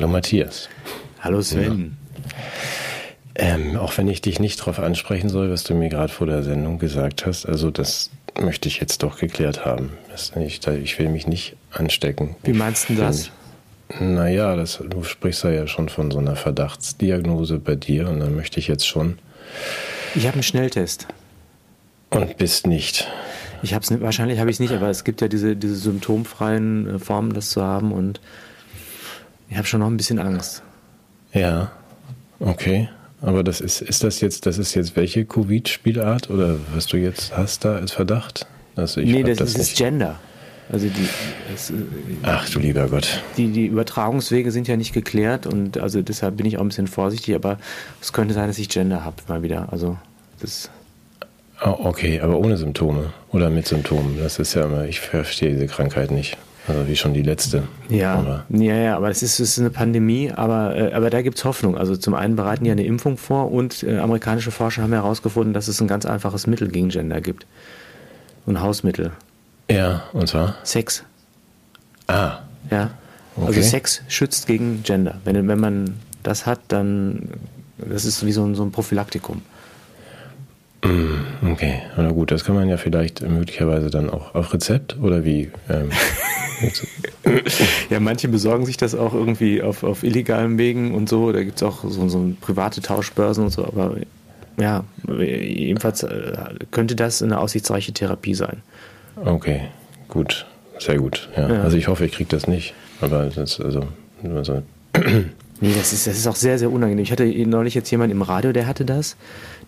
Hallo Matthias. Hallo Sven. Ähm, auch wenn ich dich nicht darauf ansprechen soll, was du mir gerade vor der Sendung gesagt hast, also das möchte ich jetzt doch geklärt haben. Ich will mich nicht anstecken. Wie meinst du das? Naja, das, du sprichst ja schon von so einer Verdachtsdiagnose bei dir und dann möchte ich jetzt schon. Ich habe einen Schnelltest. Und bist nicht. Ich habe es wahrscheinlich habe ich es nicht, aber es gibt ja diese, diese symptomfreien äh, Formen, das zu haben und ich habe schon noch ein bisschen Angst. Ja, okay. Aber das ist, ist das jetzt, das ist jetzt welche Covid-Spielart oder was du jetzt hast da als Verdacht? Also ich nee, das, das ist Gender. Also die, es, Ach du lieber Gott. Die, die Übertragungswege sind ja nicht geklärt und also deshalb bin ich auch ein bisschen vorsichtig, aber es könnte sein, dass ich Gender habe mal wieder. Also das. Oh, okay, aber ohne Symptome oder mit Symptomen. Das ist ja immer, ich verstehe diese Krankheit nicht. Also wie schon die letzte. Ja, aber. ja, ja, aber es ist, es ist eine Pandemie, aber, äh, aber da gibt es Hoffnung. Also zum einen bereiten die eine Impfung vor und äh, amerikanische Forscher haben herausgefunden, dass es ein ganz einfaches Mittel gegen Gender gibt. Ein Hausmittel. Ja, und zwar? Sex. Ah. Ja. Also okay. Also Sex schützt gegen Gender. Wenn, wenn man das hat, dann das ist wie so ein, so ein Prophylaktikum. Mm, okay, na gut, das kann man ja vielleicht möglicherweise dann auch auf Rezept oder wie? Ähm, ja, manche besorgen sich das auch irgendwie auf, auf illegalen Wegen und so. Da gibt es auch so, so private Tauschbörsen und so, aber ja, jedenfalls äh, könnte das eine aussichtsreiche Therapie sein. Okay, gut, sehr gut. Ja. ja. Also ich hoffe, ich kriege das nicht. Aber das, also, also Nee, das ist, das ist auch sehr, sehr unangenehm. Ich hatte neulich jetzt jemanden im Radio, der hatte das.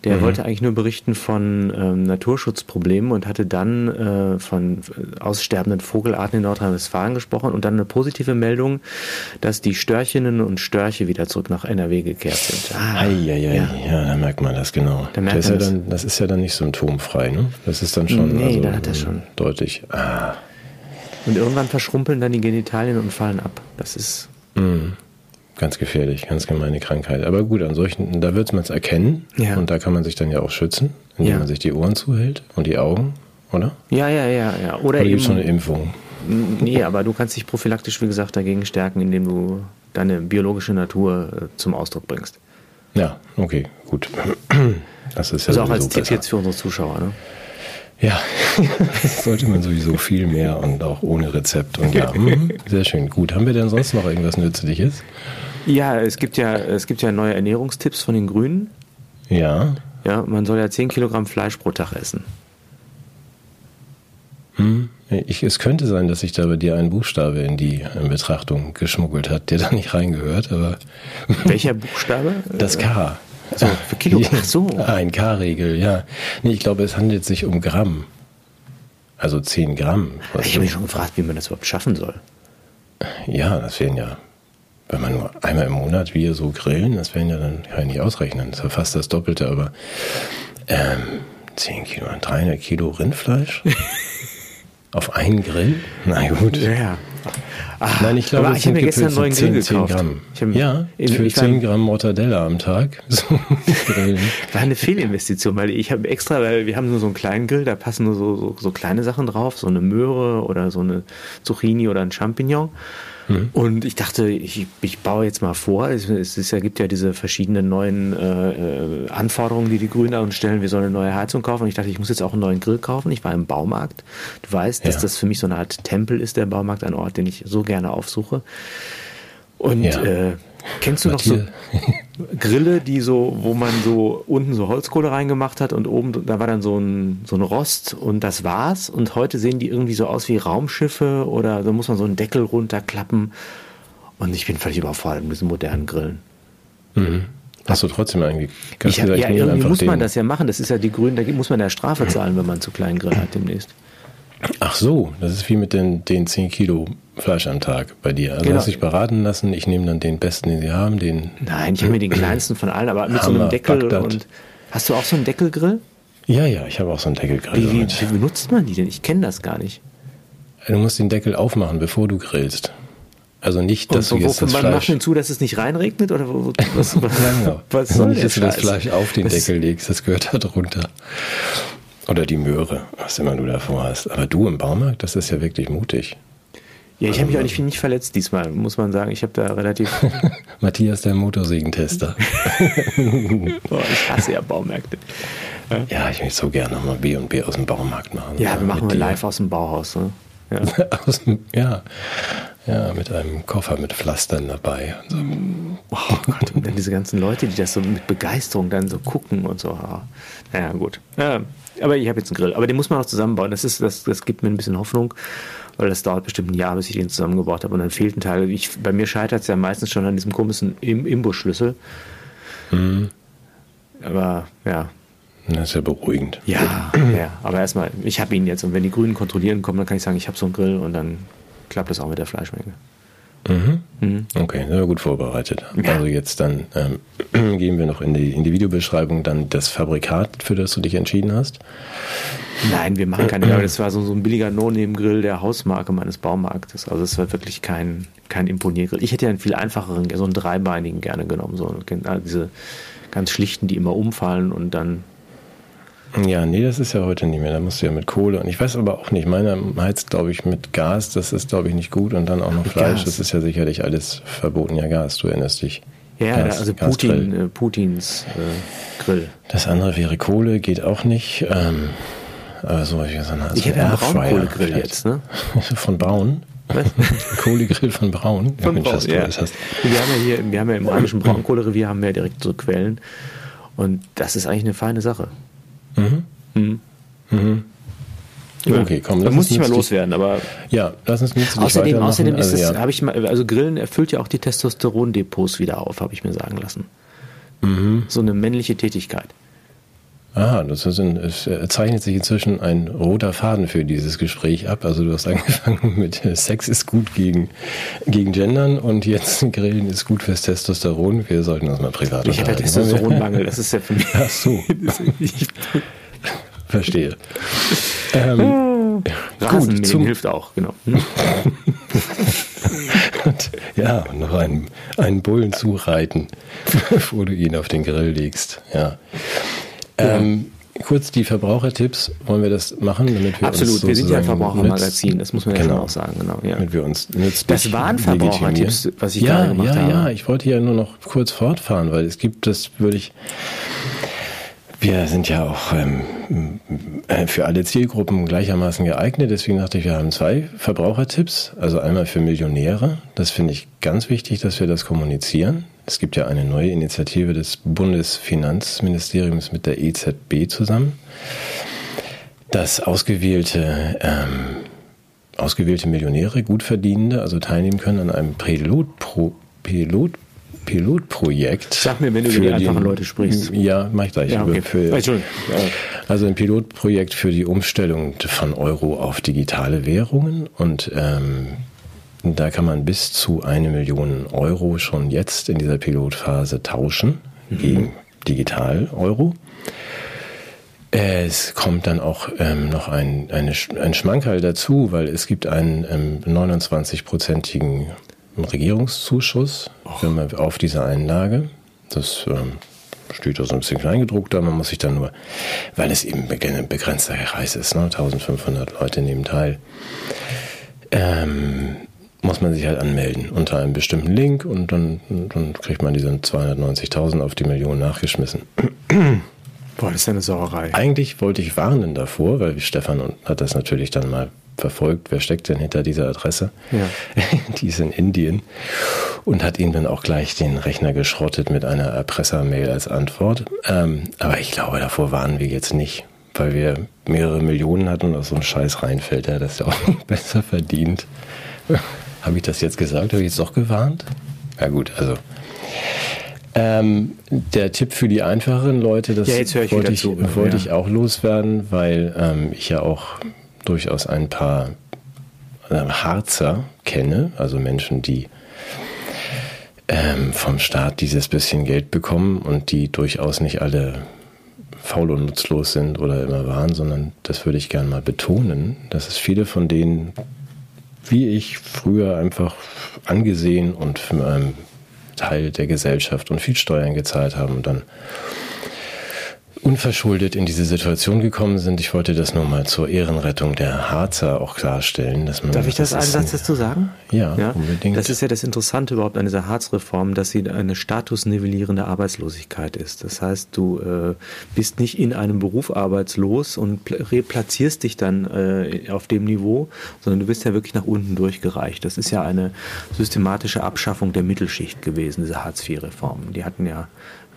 Der mhm. wollte eigentlich nur berichten von ähm, Naturschutzproblemen und hatte dann äh, von aussterbenden Vogelarten in Nordrhein-Westfalen gesprochen und dann eine positive Meldung, dass die Störchinnen und Störche wieder zurück nach NRW gekehrt sind. Ah, ei, ei, ei. Ja. ja, da merkt man das genau. Da merkt das, ist ja das. Dann, das ist ja dann nicht symptomfrei, ne? Das ist dann schon, nee, also, da hat er schon. deutlich. Ah. Und irgendwann verschrumpeln dann die Genitalien und fallen ab. Das ist. Mhm. Ganz gefährlich, ganz gemeine Krankheit. Aber gut, an solchen, da wird man es erkennen ja. und da kann man sich dann ja auch schützen, indem ja. man sich die Ohren zuhält und die Augen, oder? Ja, ja, ja, ja. Oder, oder eben schon eine Impfung. Nee, aber du kannst dich prophylaktisch, wie gesagt, dagegen stärken, indem du deine biologische Natur äh, zum Ausdruck bringst. Ja, okay, gut. Das ist ja also auch als Tipp besser. jetzt für unsere Zuschauer, ne? Ja, das sollte man sowieso viel mehr und auch ohne Rezept. Und ja, hm, sehr schön. Gut, haben wir denn sonst noch irgendwas Nützliches? Ja, es gibt ja, es gibt ja neue Ernährungstipps von den Grünen. Ja. Ja, man soll ja 10 Kilogramm Fleisch pro Tag essen. Hm. Ich, es könnte sein, dass sich da bei dir ein Buchstabe in die in Betrachtung geschmuggelt hat, der da nicht reingehört, aber. Welcher Buchstabe? Das K. So, für Kilo. Ach so. Ein K-Regel, ja. Nee, ich glaube, es handelt sich um Gramm. Also 10 Gramm. Ich habe mich schon gefragt, wie man das überhaupt schaffen soll. Ja, das wären ja wenn man nur einmal im Monat wir so grillen, das werden ja dann, kann ich nicht ausrechnen, das ist ja fast das Doppelte, aber ähm, 10 Kilo, 300 Kilo Rindfleisch auf einen Grill? Na gut. Ja, ja. Ach, Nein, ich glaube, ich habe mir gestern einen neuen 10, Grill gekauft. Gramm. ja, für 10 Gramm Mortadella am Tag. So war eine Fehlinvestition, weil ich habe extra, weil wir haben nur so einen kleinen Grill, da passen nur so, so, so kleine Sachen drauf, so eine Möhre oder so eine Zucchini oder ein Champignon. Mhm. Und ich dachte, ich, ich baue jetzt mal vor, es, es ist, ja, gibt ja diese verschiedenen neuen äh, äh Anforderungen, die die Grünen uns stellen, wir sollen eine neue Heizung kaufen. Und ich dachte, ich muss jetzt auch einen neuen Grill kaufen. Ich war im Baumarkt. Du weißt, dass ja. das für mich so eine Art Tempel ist, der Baumarkt, ein Ort, den ich so gerne aufsuche. Und ja. äh, Kennst du noch so Grille, die so, wo man so unten so Holzkohle reingemacht hat und oben, da war dann so ein, so ein Rost und das war's. Und heute sehen die irgendwie so aus wie Raumschiffe oder da muss man so einen Deckel runterklappen. Und ich bin völlig überfordert mit diesen modernen Grillen. Mhm. Hast du trotzdem eigentlich? Ich hab, ja, irgendwie muss man das ja machen. Das ist ja die Grünen, da muss man ja Strafe zahlen, wenn man zu kleinen Grill hat demnächst. Ach so, das ist wie mit den, den 10 Kilo Fleisch am Tag bei dir. Also genau. hast dich beraten lassen, ich nehme dann den besten, den sie haben, den. Nein, ich habe mir den kleinsten von allen, aber mit Hammer, so einem Deckel Bagdad. und. Hast du auch so einen Deckelgrill? Ja, ja, ich habe auch so einen Deckelgrill. Wie, wie, wie benutzt man die denn? Ich kenne das gar nicht. Du musst den Deckel aufmachen, bevor du grillst. Also nicht, dass und du jetzt das man Fleisch... macht hinzu, dass es nicht reinregnet? Oder was, was, ja, genau. was soll nicht, dass du das Fleisch auf den das Deckel legst, das gehört da drunter. Oder die Möhre, was immer du davor hast. Aber du im Baumarkt, das ist ja wirklich mutig. Ja, ich habe mich auch nicht, nicht verletzt diesmal, muss man sagen. Ich habe da relativ. Matthias, der Motorsägentester. oh, ich hasse ja Baumärkte. Ja, ich möchte so gerne nochmal B und B aus dem Baumarkt machen. Ja, wir machen wir live aus dem Bauhaus. Ne? Ja. aus dem, ja. ja, mit einem Koffer mit Pflastern dabei. Und so. Oh Gott, und dann diese ganzen Leute, die das so mit Begeisterung dann so gucken und so. Naja, gut. Ja, aber ich habe jetzt einen Grill. Aber den muss man auch zusammenbauen. Das, ist, das, das gibt mir ein bisschen Hoffnung, weil das dauert bestimmt ein Jahr, bis ich den zusammengebaut habe. Und dann fehlt ein Teil. Ich, bei mir scheitert es ja meistens schon an diesem komischen Imbusschlüssel. Mhm. Aber ja. Das ist ja beruhigend. Ja, ja. aber erstmal, ich habe ihn jetzt. Und wenn die Grünen kontrollieren kommen, dann kann ich sagen, ich habe so einen Grill und dann klappt das auch mit der Fleischmenge. Mhm. Mhm. Okay, sind wir gut vorbereitet. Ja. Also jetzt dann ähm, gehen wir noch in die, in die Videobeschreibung dann das Fabrikat, für das du dich entschieden hast. Nein, wir machen keine, aber das war so, so ein billiger No-Name-Grill der Hausmarke meines Baumarktes. Also es war wirklich kein, kein Imponiergrill. Ich hätte ja einen viel einfacheren, so einen dreibeinigen gerne genommen. So diese ganz schlichten, die immer umfallen und dann ja, nee, das ist ja heute nicht mehr. Da musst du ja mit Kohle. Und ich weiß aber auch nicht, meiner heizt, glaube ich, mit Gas. Das ist, glaube ich, nicht gut. Und dann auch noch Fleisch. Gas. Das ist ja sicherlich alles verboten. Ja, Gas, du erinnerst dich. Ja, Gas, also Putin, äh, Putins äh, Grill. Das andere wäre Kohle, geht auch nicht. Ähm, aber so, ich, so also ich habe ja einen Braunkohlegrill jetzt, ne? Von Braun? Kohlegrill von Braun. Von ja, Mensch, Braun, ja. Hast. Wir haben ja hier, wir haben ja im rheinischen Braunkohlerevier haben wir ja direkt so Quellen. Und das ist eigentlich eine feine Sache. Mhm. Mhm. Mhm. Okay, komm, da muss ich mal loswerden, aber ja, lass uns nicht Außerdem, außerdem ist also, es, ja. habe ich mal, also Grillen erfüllt ja auch die Testosterondepots wieder auf, habe ich mir sagen lassen. Mhm. So eine männliche Tätigkeit. Ah, das ist ein, es zeichnet sich inzwischen ein roter Faden für dieses Gespräch ab. Also du hast angefangen mit äh, Sex ist gut gegen, gegen Gendern und jetzt Grillen ist gut fürs Testosteron. Wir sollten uns mal privat Ich habe Testosteronmangel, das ist ja für mich. Ach so. Verstehe. ähm, gut, zum hilft auch, genau. und, ja, und noch einen, einen Bullen zureiten, bevor du ihn auf den Grill legst. Ja. Ähm, kurz die Verbrauchertipps, wollen wir das machen, damit wir Absolut, uns wir sind ja ein Verbrauchermagazin, das muss man ja genau, schon auch sagen, genau. Ja. Damit wir uns nützlich Das waren Verbrauchertipps, was ich ja, gerade gemacht ja, habe. Ja, ja, ich wollte ja nur noch kurz fortfahren, weil es gibt, das würde ich, wir sind ja auch ähm, äh, für alle Zielgruppen gleichermaßen geeignet. Deswegen dachte ich, wir haben zwei Verbrauchertipps. Also einmal für Millionäre. Das finde ich ganz wichtig, dass wir das kommunizieren. Es gibt ja eine neue Initiative des Bundesfinanzministeriums mit der EZB zusammen, dass ausgewählte, ähm, ausgewählte Millionäre, Gutverdienende, also teilnehmen können an einem Pilotpro Pilot Pilotprojekt. Sag mir, wenn du über die einfachen Leute sprichst. Ja, mach ich gleich. Ja, okay. für, also ein Pilotprojekt für die Umstellung von Euro auf digitale Währungen und ähm, da kann man bis zu eine Million Euro schon jetzt in dieser Pilotphase tauschen mhm. gegen Digital-Euro. Es kommt dann auch ähm, noch ein, eine, ein Schmankerl dazu, weil es gibt einen ähm, 29-prozentigen Regierungszuschuss Och. auf diese Einlage. Das ähm, steht da so ein bisschen kleingedruckt da. Man muss sich dann nur, weil es eben ein begrenzter Kreis ist, ne? 1500 Leute nehmen teil, ähm, muss man sich halt anmelden unter einem bestimmten Link und dann, dann kriegt man diese 290.000 auf die Million nachgeschmissen. Boah, das ist ja eine Sauerei. Eigentlich wollte ich warnen davor, weil Stefan hat das natürlich dann mal verfolgt, wer steckt denn hinter dieser Adresse. Ja. Die ist in Indien und hat ihm dann auch gleich den Rechner geschrottet mit einer Erpressermail als Antwort. Ähm, aber ich glaube, davor waren wir jetzt nicht, weil wir mehrere Millionen hatten und aus so einem Scheiß reinfällt, der das ja auch besser verdient. Habe ich das jetzt gesagt? Habe ich jetzt doch gewarnt? Ja gut, also ähm, der Tipp für die einfacheren Leute, das ja, ich wollte, ich, zu, wollte ja. ich auch loswerden, weil ähm, ich ja auch durchaus ein paar äh, Harzer kenne, also Menschen, die ähm, vom Staat dieses bisschen Geld bekommen und die durchaus nicht alle faul und nutzlos sind oder immer waren, sondern das würde ich gerne mal betonen, dass es viele von denen, wie ich früher einfach angesehen und Teil der Gesellschaft und viel Steuern gezahlt haben und dann unverschuldet in diese Situation gekommen sind. Ich wollte das nur mal zur Ehrenrettung der Harzer auch klarstellen. Dass man, Darf ich das, das einen Satz dazu sagen? Ja, ja, unbedingt. Das ist ja das Interessante überhaupt an dieser Harzreform, dass sie eine statusnivellierende Arbeitslosigkeit ist. Das heißt, du äh, bist nicht in einem Beruf arbeitslos und replatzierst dich dann äh, auf dem Niveau, sondern du bist ja wirklich nach unten durchgereicht. Das ist ja eine systematische Abschaffung der Mittelschicht gewesen, diese Hartz-IV-Reform. Die hatten ja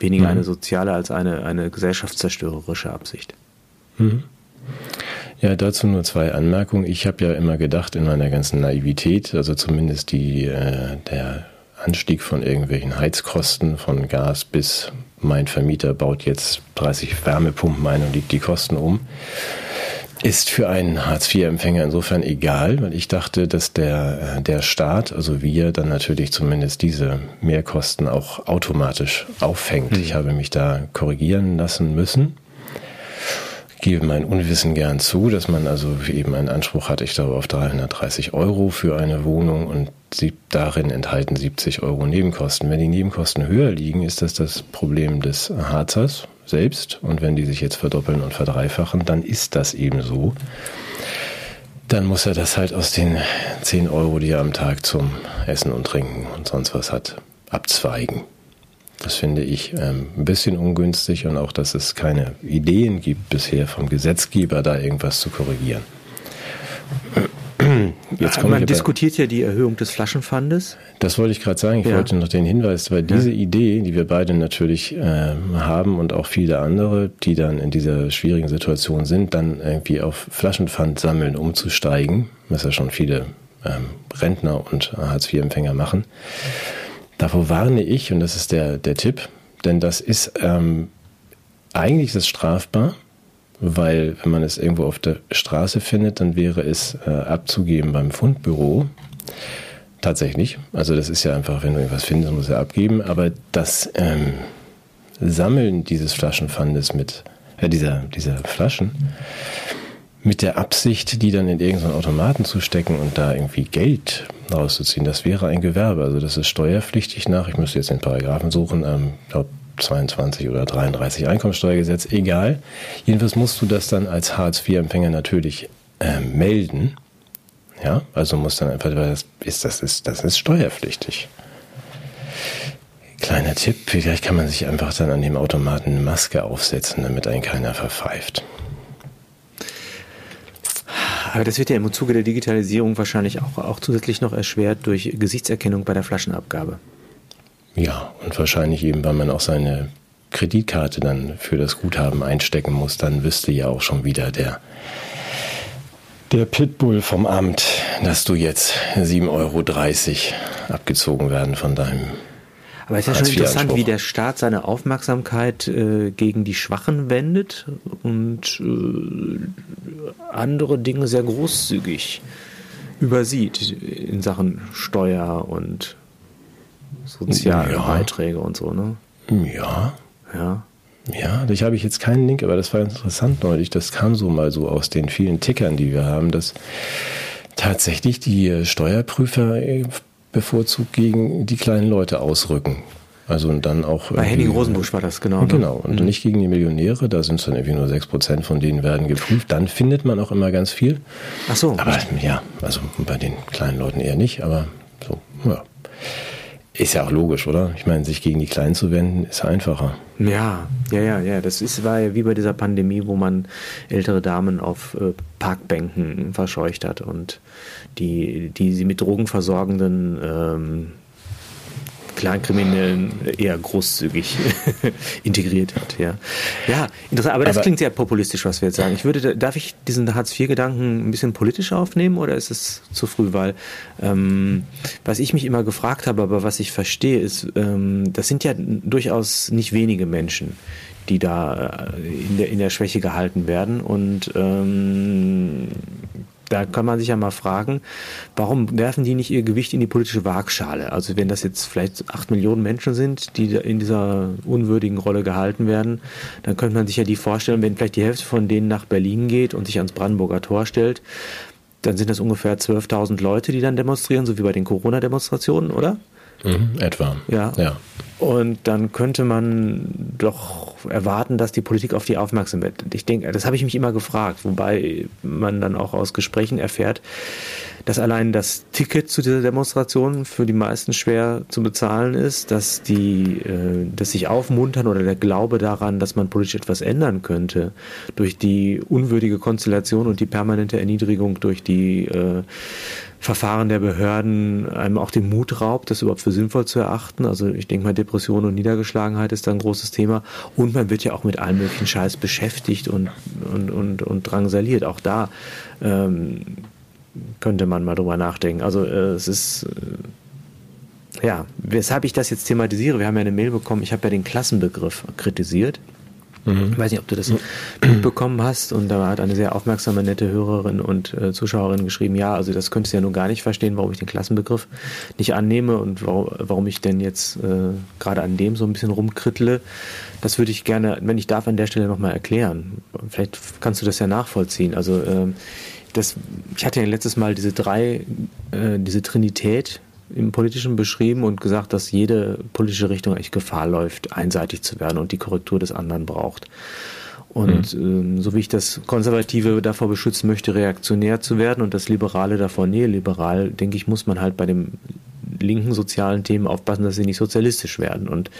weniger mhm. eine soziale als eine, eine gesellschaftszerstörerische Absicht. Mhm. Ja, dazu nur zwei Anmerkungen. Ich habe ja immer gedacht in meiner ganzen Naivität, also zumindest die, äh, der Anstieg von irgendwelchen Heizkosten von Gas bis mein Vermieter baut jetzt 30 Wärmepumpen ein und legt die Kosten um ist für einen Hartz-IV-Empfänger insofern egal, weil ich dachte, dass der, äh, der Staat, also wir, dann natürlich zumindest diese Mehrkosten auch automatisch auffängt. Mhm. Ich habe mich da korrigieren lassen müssen. Gebe mein Unwissen gern zu, dass man also eben einen Anspruch hat, ich glaube, auf 330 Euro für eine Wohnung und sie, darin enthalten 70 Euro Nebenkosten. Wenn die Nebenkosten höher liegen, ist das das Problem des Harzers, selbst. Und wenn die sich jetzt verdoppeln und verdreifachen, dann ist das eben so. Dann muss er das halt aus den 10 Euro, die er am Tag zum Essen und Trinken und sonst was hat, abzweigen. Das finde ich ähm, ein bisschen ungünstig und auch, dass es keine Ideen gibt bisher vom Gesetzgeber, da irgendwas zu korrigieren. Jetzt Man diskutiert ja die Erhöhung des Flaschenpfandes. Das wollte ich gerade sagen. Ich ja. wollte noch den Hinweis, weil diese ja. Idee, die wir beide natürlich äh, haben und auch viele andere, die dann in dieser schwierigen Situation sind, dann irgendwie auf Flaschenpfand sammeln, umzusteigen, was ja schon viele ähm, Rentner und Hartz-IV-Empfänger machen. Davor warne ich, und das ist der, der Tipp, denn das ist ähm, eigentlich ist es strafbar weil wenn man es irgendwo auf der Straße findet, dann wäre es äh, abzugeben beim Fundbüro. Tatsächlich. Also das ist ja einfach, wenn du irgendwas findest, muss er abgeben. Aber das ähm, Sammeln dieses Flaschenpfandes mit, äh, dieser, dieser Flaschen, mit der Absicht, die dann in irgendeinen Automaten zu stecken und da irgendwie Geld rauszuziehen, das wäre ein Gewerbe. Also das ist steuerpflichtig nach, ich müsste jetzt den Paragraphen suchen, ähm, glaube 22 oder 33 Einkommensteuergesetz, egal. Jedenfalls musst du das dann als Hartz-IV-Empfänger natürlich äh, melden. Ja, also muss dann einfach, weil das ist, das ist, das ist steuerpflichtig. Kleiner Tipp, vielleicht kann man sich einfach dann an dem Automaten eine Maske aufsetzen, damit einen keiner verpfeift. Aber das wird ja im Zuge der Digitalisierung wahrscheinlich auch, auch zusätzlich noch erschwert durch Gesichtserkennung bei der Flaschenabgabe. Ja, und wahrscheinlich eben, weil man auch seine Kreditkarte dann für das Guthaben einstecken muss, dann wüsste ja auch schon wieder der, der Pitbull vom Amt, dass du jetzt 7,30 Euro abgezogen werden von deinem. Aber es ist ja schon interessant, wie der Staat seine Aufmerksamkeit äh, gegen die Schwachen wendet und äh, andere Dinge sehr großzügig übersieht in Sachen Steuer und soziale ja. Beiträge und so, ne? Ja. Ja. Ja, ich habe ich jetzt keinen Link, aber das war interessant neulich. Das kam so mal so aus den vielen Tickern, die wir haben, dass tatsächlich die Steuerprüfer bevorzugt gegen die kleinen Leute ausrücken. Also und dann auch. Bei Henning Rosenbusch war das, genau. Ne? Genau. Und mhm. nicht gegen die Millionäre, da sind es dann irgendwie nur 6% von denen werden geprüft. Dann findet man auch immer ganz viel. Ach so. Aber ja, also bei den kleinen Leuten eher nicht, aber so, ja. Ist ja auch logisch, oder? Ich meine, sich gegen die Kleinen zu wenden, ist einfacher. Ja, ja, ja, ja. Das ist, war ja wie bei dieser Pandemie, wo man ältere Damen auf äh, Parkbänken verscheucht hat und die, die sie mit Drogen versorgenden ähm, Clankriminellen eher großzügig integriert hat. Ja, ja interessant. Aber das aber klingt sehr populistisch, was wir jetzt sagen. Ich würde, darf ich diesen Hartz-IV-Gedanken ein bisschen politisch aufnehmen oder ist es zu früh? Weil ähm, was ich mich immer gefragt habe, aber was ich verstehe, ist, ähm, das sind ja durchaus nicht wenige Menschen, die da äh, in der, in der Schwäche gehalten werden und ähm, da kann man sich ja mal fragen, warum werfen die nicht ihr Gewicht in die politische Waagschale? Also wenn das jetzt vielleicht acht Millionen Menschen sind, die in dieser unwürdigen Rolle gehalten werden, dann könnte man sich ja die vorstellen, wenn vielleicht die Hälfte von denen nach Berlin geht und sich ans Brandenburger Tor stellt, dann sind das ungefähr 12.000 Leute, die dann demonstrieren, so wie bei den Corona-Demonstrationen, oder? Mhm, etwa. Ja. ja. Und dann könnte man doch erwarten, dass die Politik auf die aufmerksam wird. Ich denke, das habe ich mich immer gefragt, wobei man dann auch aus Gesprächen erfährt, dass allein das Ticket zu dieser Demonstration für die meisten schwer zu bezahlen ist, dass die, äh, dass sich aufmuntern oder der Glaube daran, dass man politisch etwas ändern könnte, durch die unwürdige Konstellation und die permanente Erniedrigung durch die äh, Verfahren der Behörden einem auch den Mut raubt, das überhaupt für sinnvoll zu erachten. Also ich denke mal, Depression und Niedergeschlagenheit ist da ein großes Thema. Und man wird ja auch mit allem möglichen Scheiß beschäftigt und, und, und, und drangsaliert. Auch da ähm, könnte man mal drüber nachdenken. Also äh, es ist... Äh, ja, weshalb ich das jetzt thematisiere, wir haben ja eine Mail bekommen, ich habe ja den Klassenbegriff kritisiert. Mhm. Ich weiß nicht, ob du das mhm. mitbekommen hast. Und da hat eine sehr aufmerksame, nette Hörerin und äh, Zuschauerin geschrieben, ja, also das könntest du ja nun gar nicht verstehen, warum ich den Klassenbegriff nicht annehme und warum, warum ich denn jetzt äh, gerade an dem so ein bisschen rumkrittle. Das würde ich gerne, wenn ich darf, an der Stelle nochmal erklären. Vielleicht kannst du das ja nachvollziehen. Also äh, das, ich hatte ja letztes Mal diese drei, äh, diese Trinität im Politischen beschrieben und gesagt, dass jede politische Richtung echt Gefahr läuft, einseitig zu werden und die Korrektur des anderen braucht. Und mhm. ähm, so wie ich das Konservative davor beschützen möchte, reaktionär zu werden und das Liberale davor neoliberal, denke ich, muss man halt bei dem linken sozialen Themen aufpassen, dass sie nicht sozialistisch werden. Und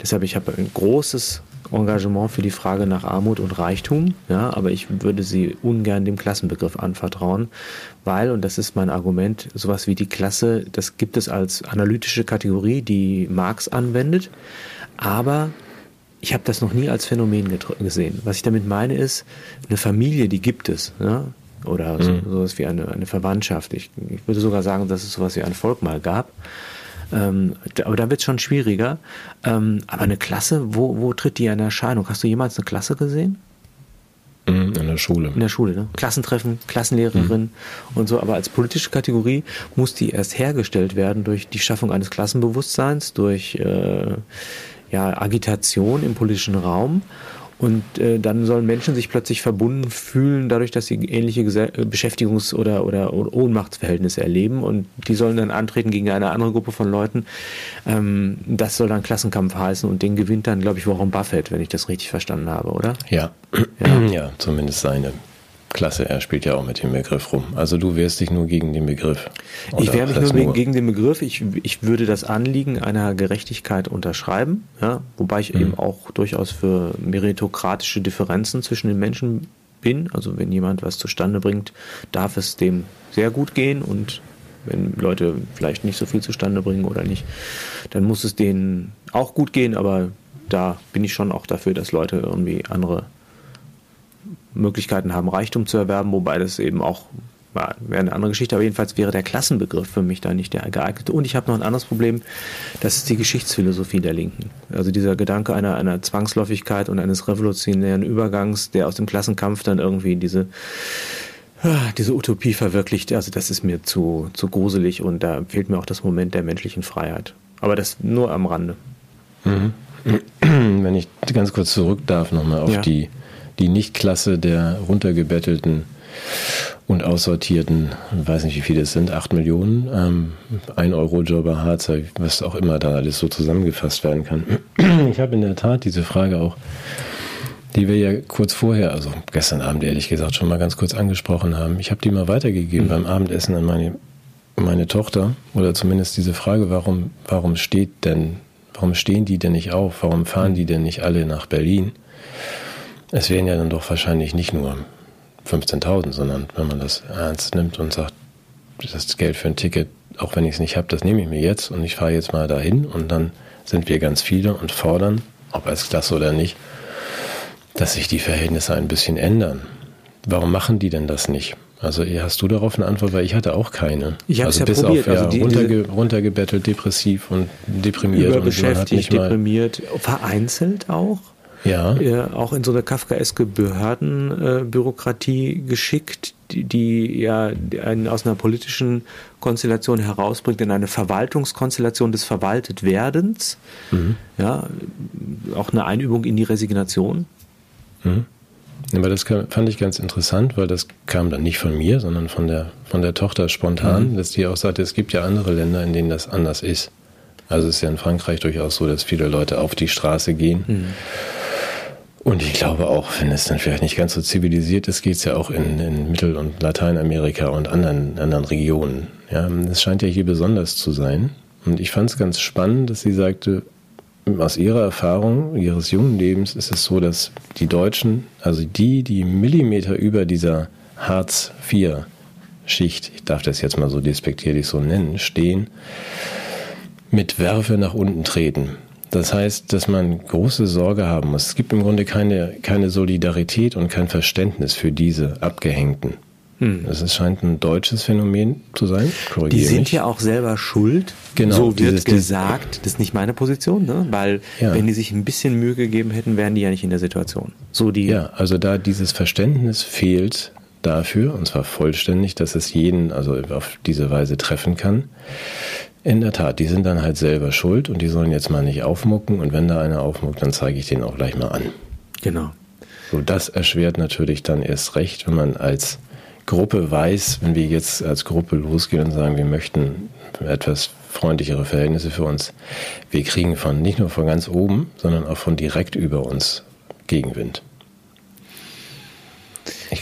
deshalb, ich habe ein großes Engagement für die Frage nach Armut und Reichtum, ja, aber ich würde sie ungern dem Klassenbegriff anvertrauen, weil, und das ist mein Argument, sowas wie die Klasse, das gibt es als analytische Kategorie, die Marx anwendet, aber ich habe das noch nie als Phänomen gesehen. Was ich damit meine ist, eine Familie, die gibt es, ja, oder so, mhm. sowas wie eine, eine Verwandtschaft. Ich, ich würde sogar sagen, dass es sowas wie ein Volk mal gab. Ähm, aber da wird es schon schwieriger. Ähm, aber eine Klasse, wo, wo tritt die in Erscheinung? Hast du jemals eine Klasse gesehen? Mhm, in der Schule. In der Schule, ne? Klassentreffen, Klassenlehrerin mhm. und so. Aber als politische Kategorie muss die erst hergestellt werden durch die Schaffung eines Klassenbewusstseins, durch äh, ja, Agitation im politischen Raum und äh, dann sollen Menschen sich plötzlich verbunden fühlen, dadurch, dass sie ähnliche Gesell äh, Beschäftigungs- oder, oder, oder, Ohnmachtsverhältnisse erleben. Und die sollen dann antreten gegen eine andere Gruppe von Leuten. Ähm, das soll dann Klassenkampf heißen. Und den gewinnt dann, glaube ich, Warren Buffett, wenn ich das richtig verstanden habe, oder? Ja, ja, ja zumindest seine. Klasse, er spielt ja auch mit dem Begriff rum. Also du wehrst dich nur gegen den Begriff. Ich wehre mich nur, nur gegen den Begriff. Ich, ich würde das Anliegen einer Gerechtigkeit unterschreiben, ja, wobei ich mhm. eben auch durchaus für meritokratische Differenzen zwischen den Menschen bin. Also wenn jemand was zustande bringt, darf es dem sehr gut gehen und wenn Leute vielleicht nicht so viel zustande bringen oder nicht, dann muss es denen auch gut gehen, aber da bin ich schon auch dafür, dass Leute irgendwie andere Möglichkeiten haben, Reichtum zu erwerben, wobei das eben auch ja, wäre eine andere Geschichte, aber jedenfalls wäre der Klassenbegriff für mich da nicht der geeignete. Und ich habe noch ein anderes Problem, das ist die Geschichtsphilosophie der Linken. Also dieser Gedanke einer, einer Zwangsläufigkeit und eines revolutionären Übergangs, der aus dem Klassenkampf dann irgendwie diese, ah, diese Utopie verwirklicht, also das ist mir zu, zu gruselig und da fehlt mir auch das Moment der menschlichen Freiheit. Aber das nur am Rande. Mhm. Wenn ich ganz kurz zurück darf nochmal auf ja. die die Nichtklasse der runtergebettelten und aussortierten, weiß nicht wie viele es sind, acht Millionen, ähm, ein Euro Jobber Harzer, was auch immer da alles so zusammengefasst werden kann. Ich habe in der Tat diese Frage auch, die wir ja kurz vorher, also gestern Abend ehrlich gesagt schon mal ganz kurz angesprochen haben. Ich habe die mal weitergegeben mhm. beim Abendessen an meine, meine Tochter oder zumindest diese Frage, warum, warum steht denn, warum stehen die denn nicht auf? Warum fahren die denn nicht alle nach Berlin? Es wären ja dann doch wahrscheinlich nicht nur 15.000, sondern wenn man das ernst nimmt und sagt, das Geld für ein Ticket, auch wenn ich es nicht habe, das nehme ich mir jetzt und ich fahre jetzt mal dahin und dann sind wir ganz viele und fordern, ob als Klasse oder nicht, dass sich die Verhältnisse ein bisschen ändern. Warum machen die denn das nicht? Also hast du darauf eine Antwort, weil ich hatte auch keine. Ich habe also ja bis probiert. auf ja, also die, runterge runtergebettelt, depressiv und deprimiert und nicht mal deprimiert, vereinzelt auch ja. äh, auch in so eine kafkaeske Behördenbürokratie äh, geschickt, die, die ja einen aus einer politischen Konstellation herausbringt in eine Verwaltungskonstellation des Verwaltetwerdens. Mhm. Ja, auch eine Einübung in die Resignation. Mhm. Aber das fand ich ganz interessant, weil das kam dann nicht von mir, sondern von der, von der Tochter spontan, mhm. dass die auch sagte, es gibt ja andere Länder, in denen das anders ist. Also es ist ja in Frankreich durchaus so, dass viele Leute auf die Straße gehen. Mhm. Und ich glaube auch, wenn es dann vielleicht nicht ganz so zivilisiert ist, geht es ja auch in, in Mittel- und Lateinamerika und anderen, anderen Regionen. Ja, es scheint ja hier besonders zu sein. Und ich fand es ganz spannend, dass sie sagte, aus ihrer Erfahrung, ihres jungen Lebens ist es so, dass die Deutschen, also die, die Millimeter über dieser Hartz-IV-Schicht, ich darf das jetzt mal so despektierlich so nennen, stehen, mit Werfe nach unten treten. Das heißt, dass man große Sorge haben muss. Es gibt im Grunde keine, keine Solidarität und kein Verständnis für diese Abgehängten. Hm. Das scheint ein deutsches Phänomen zu sein. Korrigiere die sind mich. ja auch selber schuld. Genau, so wird dieses, gesagt. Das ist nicht meine Position, ne? weil ja. wenn die sich ein bisschen Mühe gegeben hätten, wären die ja nicht in der Situation. So die. Ja, also da dieses Verständnis fehlt dafür, und zwar vollständig, dass es jeden also auf diese Weise treffen kann, in der Tat, die sind dann halt selber schuld und die sollen jetzt mal nicht aufmucken und wenn da einer aufmuckt, dann zeige ich den auch gleich mal an. Genau. So, das erschwert natürlich dann erst recht, wenn man als Gruppe weiß, wenn wir jetzt als Gruppe losgehen und sagen, wir möchten etwas freundlichere Verhältnisse für uns, wir kriegen von nicht nur von ganz oben, sondern auch von direkt über uns Gegenwind.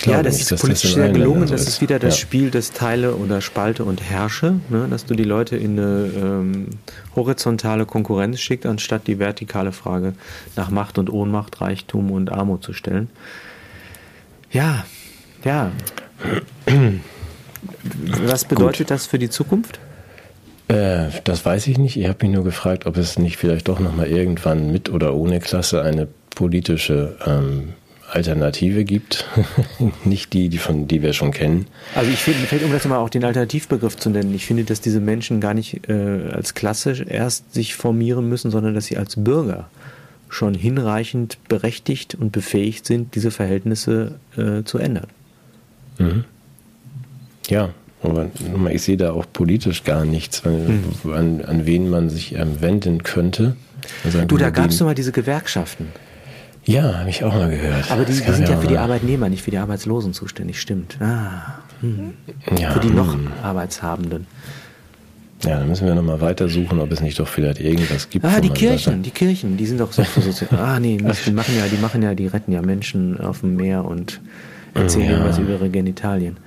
Ja, das nicht, ist politisch sehr gelungen. Das ist wieder das ja. Spiel des Teile oder Spalte und Herrsche, ne? dass du die Leute in eine ähm, horizontale Konkurrenz schickst, anstatt die vertikale Frage nach Macht und Ohnmacht, Reichtum und Armut zu stellen. Ja, ja. Was bedeutet Gut. das für die Zukunft? Äh, das weiß ich nicht. Ich habe mich nur gefragt, ob es nicht vielleicht doch nochmal irgendwann mit oder ohne Klasse eine politische ähm, Alternative gibt, nicht die, die von die wir schon kennen. Also ich finde, fällt um das mal auch den Alternativbegriff zu nennen. Ich finde, dass diese Menschen gar nicht äh, als Klasse erst sich formieren müssen, sondern dass sie als Bürger schon hinreichend berechtigt und befähigt sind, diese Verhältnisse äh, zu ändern. Mhm. Ja, aber ich sehe da auch politisch gar nichts, mhm. an, an wen man sich ähm, wenden könnte. Also du, da gab es mal diese Gewerkschaften. Ja, habe ich auch mal gehört. Aber die, die sind ja für die Arbeitnehmer, nicht für die Arbeitslosen zuständig, stimmt. Ah, hm. ja, für die noch hm. Arbeitshabenden. Ja, dann müssen wir nochmal weitersuchen, ob es nicht doch vielleicht irgendwas gibt. Ah, die Kirchen, Seite. die Kirchen, die sind doch so sozial. ah, nee, die machen ja, die machen ja, die retten ja Menschen auf dem Meer und erzählen ja. was über ihre Genitalien.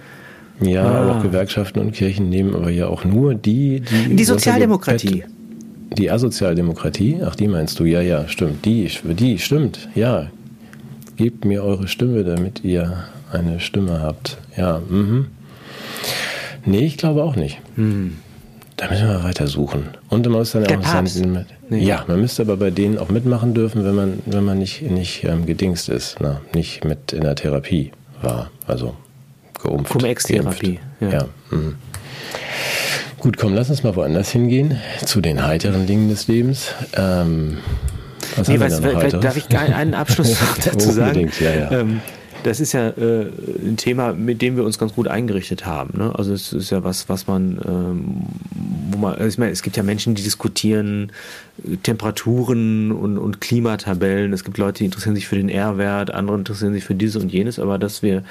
Ja, ah. auch Gewerkschaften und Kirchen nehmen aber ja auch nur die, die. Die Sozialdemokratie. Die Asozialdemokratie? Ach, die meinst du? Ja, ja, stimmt. Die, die, stimmt. Ja. Gebt mir eure Stimme, damit ihr eine Stimme habt. Ja, mhm. Nee, ich glaube auch nicht. Hm. Da müssen wir weiter suchen. Und man muss dann Der auch. Mit, nee. Ja, man müsste aber bei denen auch mitmachen dürfen, wenn man, wenn man nicht, nicht ähm, gedingst ist, na, nicht mit in der Therapie war. Also geimpft. Cum-Ex-Therapie. Ja. ja. Mhm. Gut, komm, lass uns mal woanders hingehen, zu den heiteren Dingen des Lebens. Ähm, was nee, was, darf ich einen Abschluss dazu sagen? Ja, ja. Ähm, das ist ja äh, ein Thema, mit dem wir uns ganz gut eingerichtet haben. Ne? Also es ist ja was, was man, ähm, wo man, also ich meine, es gibt ja Menschen, die diskutieren äh, Temperaturen und, und Klimatabellen. Es gibt Leute, die interessieren sich für den R-Wert, andere interessieren sich für dieses und jenes. Aber dass wir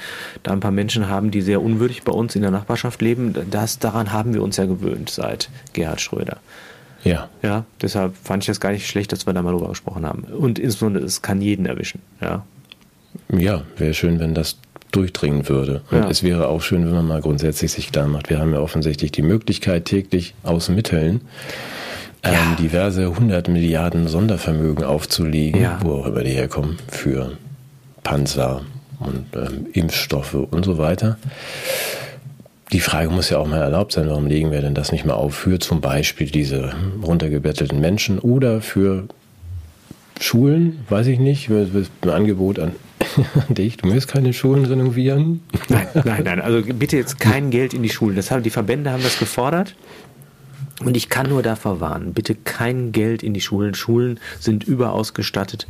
da ein paar Menschen haben, die sehr unwürdig bei uns in der Nachbarschaft leben, das daran haben wir uns ja gewöhnt seit Gerhard Schröder. Ja. Ja, deshalb fand ich das gar nicht schlecht, dass wir da mal drüber gesprochen haben. Und insbesondere, es kann jeden erwischen. Ja. Ja, wäre schön, wenn das durchdringen würde. Und ja. es wäre auch schön, wenn man mal grundsätzlich sich klar macht, wir haben ja offensichtlich die Möglichkeit, täglich aus Mitteln ähm, ja. diverse 100 Milliarden Sondervermögen aufzulegen, ja. wo auch immer die herkommen, für Panzer und ähm, Impfstoffe und so weiter. Die Frage muss ja auch mal erlaubt sein, warum legen wir denn das nicht mal auf für zum Beispiel diese runtergebettelten Menschen oder für Schulen, weiß ich nicht, ein Angebot an dich, du möchtest keine Schulen renovieren? Nein, nein, nein, also bitte jetzt kein Geld in die Schulen. Das haben, die Verbände haben das gefordert. Und ich kann nur davor warnen, bitte kein Geld in die Schulen. Schulen sind überausgestattet.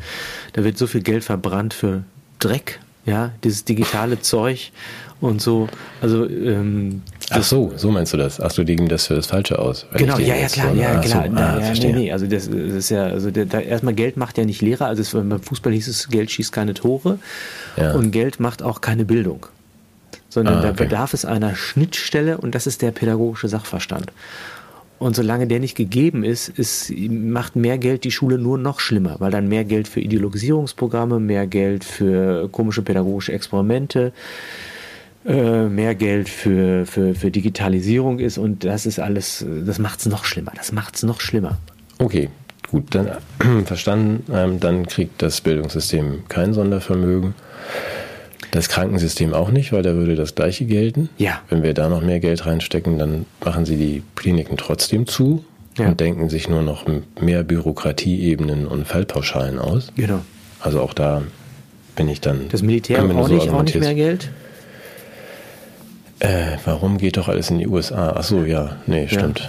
Da wird so viel Geld verbrannt für Dreck, ja, dieses digitale Zeug und so. Also ähm, Ach so, so meinst du das? Ach, du legen das für das Falsche aus. Genau, ja, ja, klar, so, ja, klar. So, ah, ja, nee, nee, also das, das, ist ja, also der, da, erstmal Geld macht ja nicht Lehrer. Also es, beim Fußball hieß es, Geld schießt keine Tore ja. und Geld macht auch keine Bildung. Sondern ah, okay. da bedarf es einer Schnittstelle und das ist der pädagogische Sachverstand. Und solange der nicht gegeben ist, ist, macht mehr Geld die Schule nur noch schlimmer, weil dann mehr Geld für Ideologisierungsprogramme, mehr Geld für komische pädagogische Experimente, mehr Geld für, für, für Digitalisierung ist und das ist alles, das macht es noch schlimmer. Das macht es noch schlimmer. Okay, gut, dann äh, verstanden. Ähm, dann kriegt das Bildungssystem kein Sondervermögen. Das Krankensystem auch nicht, weil da würde das gleiche gelten. Ja. Wenn wir da noch mehr Geld reinstecken, dann machen sie die Kliniken trotzdem zu ja. und denken sich nur noch mehr Bürokratieebenen und Fallpauschalen aus. Genau. Also auch da bin ich dann. Das Militär auch, so nicht, auch nicht mehr Geld? Äh, warum geht doch alles in die USA? Ach so, ja, nee, stimmt.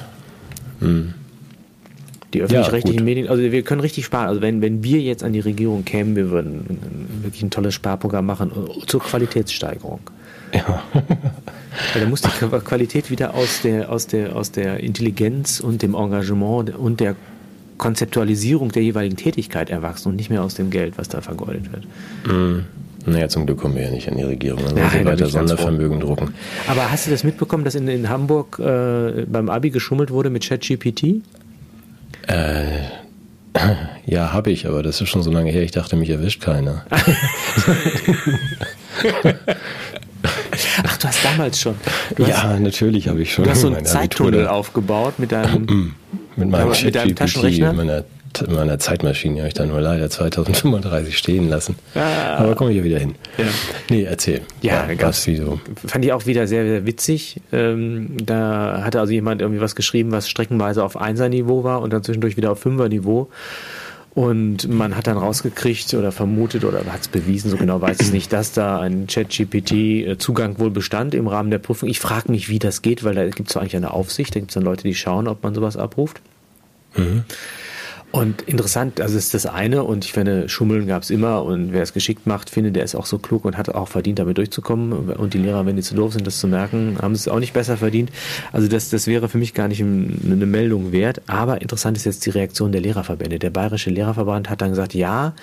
Ja. Hm. Die öffentlich-rechtlichen ja, Medien, also wir können richtig sparen. Also wenn, wenn wir jetzt an die Regierung kämen, wir würden wirklich ein tolles Sparprogramm machen äh, zur Qualitätssteigerung. Ja. Weil da muss die Qualität wieder aus der, aus, der, aus der Intelligenz und dem Engagement und der Konzeptualisierung der jeweiligen Tätigkeit erwachsen und nicht mehr aus dem Geld, was da vergeudet wird. Mhm. Naja, zum Glück kommen wir ja nicht an die Regierung. Dann sollen sie weiter Sondervermögen drucken. Aber hast du das mitbekommen, dass in, in Hamburg äh, beim Abi geschummelt wurde mit ChatGPT? Äh, ja, habe ich, aber das ist schon so lange her, ich dachte, mich erwischt keiner. Ach, du hast damals schon. ja, natürlich habe ich schon. Du hast so einen Zeittunnel aufgebaut mit deinem, mit meinem mit deinem Taschenrechner. Meiner in meiner Zeitmaschine habe ich dann nur leider 2035 stehen lassen. Ah. Aber komme ich ja wieder hin. Ja. Nee, erzähl. Ja, ja ganz, so. Fand ich auch wieder sehr, sehr witzig. Ähm, da hatte also jemand irgendwie was geschrieben, was streckenweise auf 1er Niveau war und dann zwischendurch wieder auf 5er Niveau. Und man hat dann rausgekriegt oder vermutet oder hat es bewiesen, so genau weiß ich es nicht, dass da ein Chat-GPT-Zugang wohl bestand im Rahmen der Prüfung. Ich frage mich, wie das geht, weil da gibt es eigentlich eine Aufsicht, da gibt es dann Leute, die schauen, ob man sowas abruft. Mhm. Und interessant, also ist das eine und ich finde, Schummeln gab es immer und wer es geschickt macht, finde, der ist auch so klug und hat auch verdient, damit durchzukommen. Und die Lehrer, wenn die zu doof sind, das zu merken, haben es auch nicht besser verdient. Also das, das wäre für mich gar nicht eine Meldung wert. Aber interessant ist jetzt die Reaktion der Lehrerverbände. Der Bayerische Lehrerverband hat dann gesagt, ja,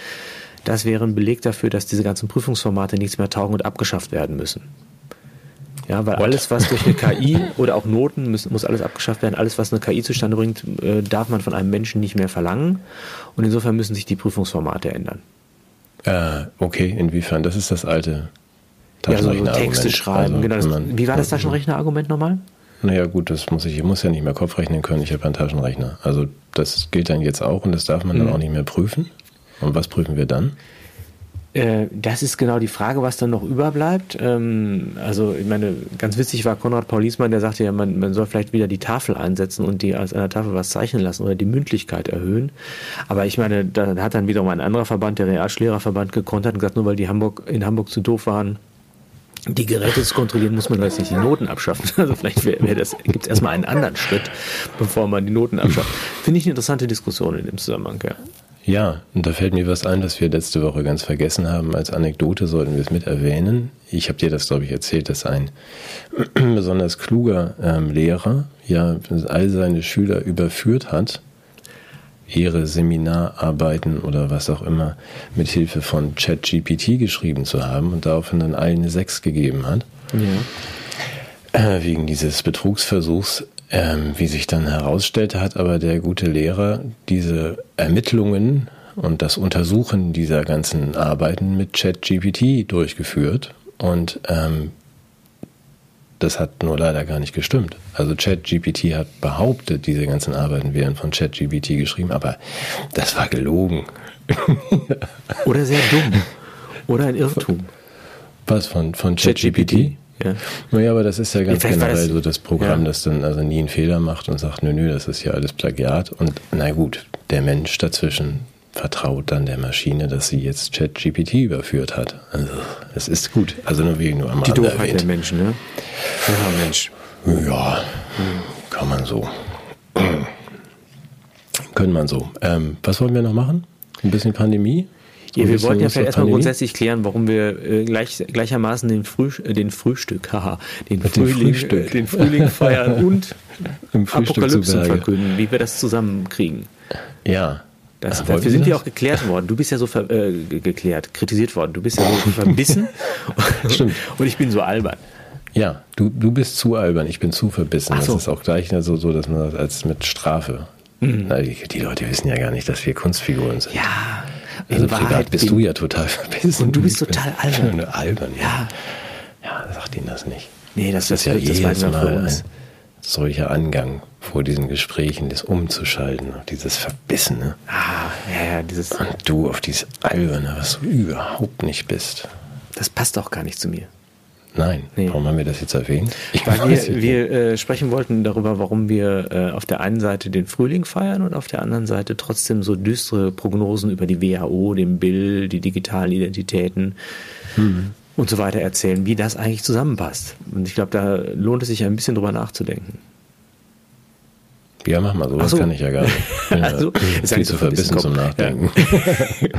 das wäre ein Beleg dafür, dass diese ganzen Prüfungsformate nichts mehr taugen und abgeschafft werden müssen. Ja, weil alles, was durch eine KI oder auch Noten muss, muss alles abgeschafft werden. Alles, was eine KI zustande bringt, äh, darf man von einem Menschen nicht mehr verlangen. Und insofern müssen sich die Prüfungsformate ändern. Äh, okay, inwiefern? Das ist das alte ja, so Texte schreiben. Also, genau, das, man, wie war das Taschenrechner-Argument nochmal? Naja, gut, das muss ich, ich muss ja nicht mehr Kopf rechnen können, ich habe einen Taschenrechner. Also das gilt dann jetzt auch und das darf man mhm. dann auch nicht mehr prüfen. Und was prüfen wir dann? Äh, das ist genau die Frage, was dann noch überbleibt. Ähm, also, ich meine, ganz witzig war Konrad Paul Liesmann, der sagte ja, man, man soll vielleicht wieder die Tafel einsetzen und die als einer Tafel was zeichnen lassen oder die Mündlichkeit erhöhen. Aber ich meine, da hat dann wiederum ein anderer Verband, der Realschlehrerverband, gekontert und gesagt, nur weil die Hamburg, in Hamburg zu doof waren, die Geräte zu kontrollieren, muss man jetzt nicht die Noten abschaffen. Also vielleicht wär, wär das, gibt es erstmal einen anderen Schritt, bevor man die Noten abschafft. Finde ich eine interessante Diskussion in dem Zusammenhang, ja. Ja, und da fällt mir was ein, was wir letzte Woche ganz vergessen haben. Als Anekdote sollten wir es mit erwähnen. Ich habe dir das, glaube ich, erzählt, dass ein besonders kluger ähm, Lehrer ja all seine Schüler überführt hat, ihre Seminararbeiten oder was auch immer mit Hilfe von ChatGPT geschrieben zu haben und daraufhin dann allen eine 6 gegeben hat. Ja. Äh, wegen dieses Betrugsversuchs ähm, wie sich dann herausstellte, hat aber der gute Lehrer diese Ermittlungen und das Untersuchen dieser ganzen Arbeiten mit ChatGPT durchgeführt. Und ähm, das hat nur leider gar nicht gestimmt. Also ChatGPT hat behauptet, diese ganzen Arbeiten wären von ChatGPT geschrieben, aber das war gelogen. Oder sehr dumm. Oder ein Irrtum. Was von, von ChatGPT? Ja. Naja, aber das ist ja ganz generell das, so das Programm, ja. das dann also nie einen Fehler macht und sagt, nö, nö, das ist ja alles Plagiat. Und na gut, der Mensch dazwischen vertraut dann der Maschine, dass sie jetzt ChatGPT überführt hat. Also, es ist gut. Also nur wegen nur einmal Die Doofheit erwähnt. der Menschen, ne? Ja, Mensch. Ja, kann man so. Können man so. Ähm, was wollen wir noch machen? Ein bisschen Pandemie? Ja, wir wollten ja vielleicht erstmal grundsätzlich klären, warum wir äh, gleich, gleichermaßen den, Früh, äh, den Frühstück, haha, den, Frühling, Frühstück. den Frühling feiern und Apokalypse verkünden, wie wir das zusammenkriegen. Ja. Das, Ach, dafür sind wir auch geklärt worden. Du bist ja so ver, äh, geklärt, kritisiert worden. Du bist ja so verbissen. Stimmt. Und ich bin so albern. Ja, du, du bist zu albern, ich bin zu verbissen. So. Das ist auch gleich so, so dass man das als mit Strafe. Na, die, die Leute wissen ja gar nicht, dass wir Kunstfiguren sind. Ja, also in privat Wahrheit bist bin- du ja total verbissen. Und du bist total albern. Albern, ja. Ja, Ja, sagt ihnen das nicht. nee, das, Das ist ja jedes Mal ein solcher Angang vor diesen Gesprächen, das umzuschalten, dieses Verbissene. Ah, ja, ja, dieses, Und du auf dieses Alberne, was du überhaupt nicht bist. das passt auch gar nicht zu mir. Nein, Nee. warum haben wir das jetzt erwähnt? Ich Weil wir, wir äh, sprechen wollten darüber, warum wir äh, auf der einen Seite den Frühling feiern und auf der anderen Seite trotzdem so düstere Prognosen über die WHO, den Bill, die digitalen Identitäten Mhm. und so weiter erzählen, wie das eigentlich zusammenpasst. Und ich glaube, da lohnt es sich ein bisschen drüber nachzudenken. Ja, mach mal, sowas so. kann ich ja gar nicht. Ich bin Also, ja ist ja viel zu verbissen zum. Nachdenken.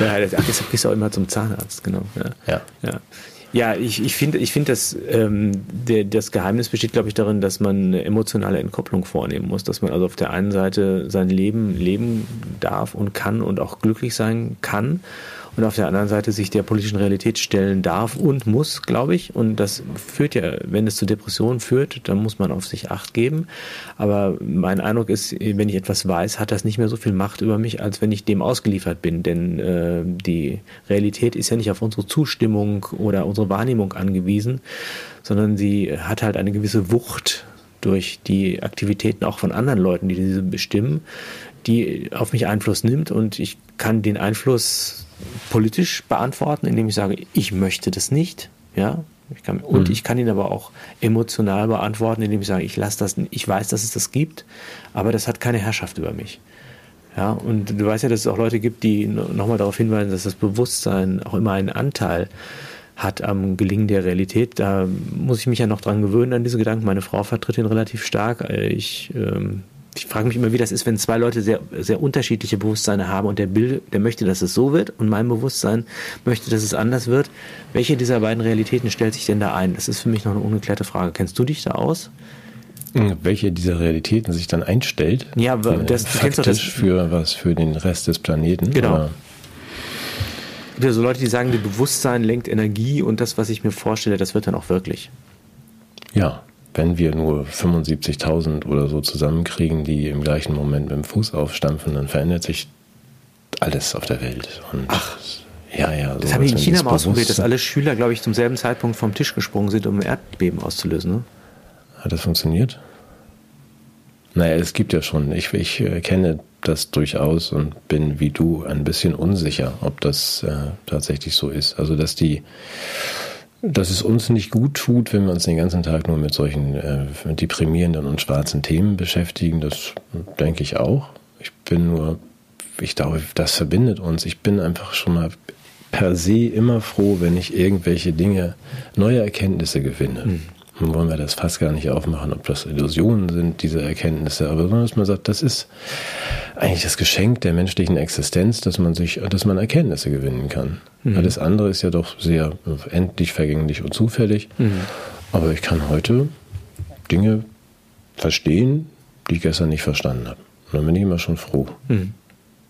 Ja, das, ach, deshalb gehst du auch immer zum Zahnarzt, genau. Ja. Ja. Ja, ja ich, ich finde, ich find, dass ähm, der, das Geheimnis besteht, glaube ich, darin, dass man eine emotionale Entkopplung vornehmen muss. Dass man also auf der einen Seite sein Leben leben darf und kann und auch glücklich sein kann und auf der anderen Seite sich der politischen Realität stellen darf und muss, glaube ich. Und das führt ja, wenn es zu Depressionen führt, dann muss man auf sich Acht geben. Aber mein Eindruck ist, wenn ich etwas weiß, hat das nicht mehr so viel Macht über mich, als wenn ich dem ausgeliefert bin. Denn äh, die Realität ist ja nicht auf unsere Zustimmung oder unsere Wahrnehmung angewiesen, sondern sie hat halt eine gewisse Wucht durch die Aktivitäten auch von anderen Leuten, die diese bestimmen, die auf mich Einfluss nimmt und ich kann den Einfluss politisch beantworten, indem ich sage, ich möchte das nicht, ja. Ich kann, und ich kann ihn aber auch emotional beantworten, indem ich sage, ich lasse das, ich weiß, dass es das gibt, aber das hat keine Herrschaft über mich. Ja, und du weißt ja, dass es auch Leute gibt, die nochmal darauf hinweisen, dass das Bewusstsein auch immer einen Anteil hat am Gelingen der Realität. Da muss ich mich ja noch dran gewöhnen an diese Gedanken. Meine Frau vertritt ihn relativ stark. Ich, ähm, ich frage mich immer, wie das ist, wenn zwei Leute sehr, sehr unterschiedliche Bewusstseine haben und der Bill, der möchte, dass es so wird und mein Bewusstsein möchte, dass es anders wird. Welche dieser beiden Realitäten stellt sich denn da ein? Das ist für mich noch eine ungeklärte Frage. Kennst du dich da aus? Welche dieser Realitäten sich dann einstellt? Ja, Äh, das- du kennst doch das- faktisch für was? Für den Rest des Planeten? Genau. Oder? Gibt ja so Leute, die sagen, die Bewusstsein lenkt Energie und das, was ich mir vorstelle, das wird dann auch wirklich. Ja, wenn wir nur 75.000 oder so zusammenkriegen, die im gleichen Moment mit dem Fuß aufstampfen, dann verändert sich alles auf der Welt. Und Ach. Ja, ja. Das haben die in China mal ausprobiert, dass alle Schüler, glaube ich, zum selben Zeitpunkt vom Tisch gesprungen sind, um ein Erdbeben auszulösen. Ne? Hat das funktioniert? Naja, es gibt ja schon. Ich, ich äh, kenne das durchaus und bin wie du ein bisschen unsicher, ob das äh, tatsächlich so ist. Also, dass die, dass es uns nicht gut tut, wenn wir uns den ganzen Tag nur mit solchen äh, deprimierenden und schwarzen Themen beschäftigen, das denke ich auch. Ich bin nur, ich glaube, das verbindet uns. Ich bin einfach schon mal per se immer froh, wenn ich irgendwelche Dinge, neue Erkenntnisse gewinne. Nun wollen wir das fast gar nicht aufmachen, ob das Illusionen sind, diese Erkenntnisse, aber sondern dass man sagt, das ist eigentlich das Geschenk der menschlichen Existenz, dass man sich, dass man Erkenntnisse gewinnen kann. Alles andere ist ja doch sehr endlich, vergänglich und zufällig. Aber ich kann heute Dinge verstehen, die ich gestern nicht verstanden habe. Und dann bin ich immer schon froh.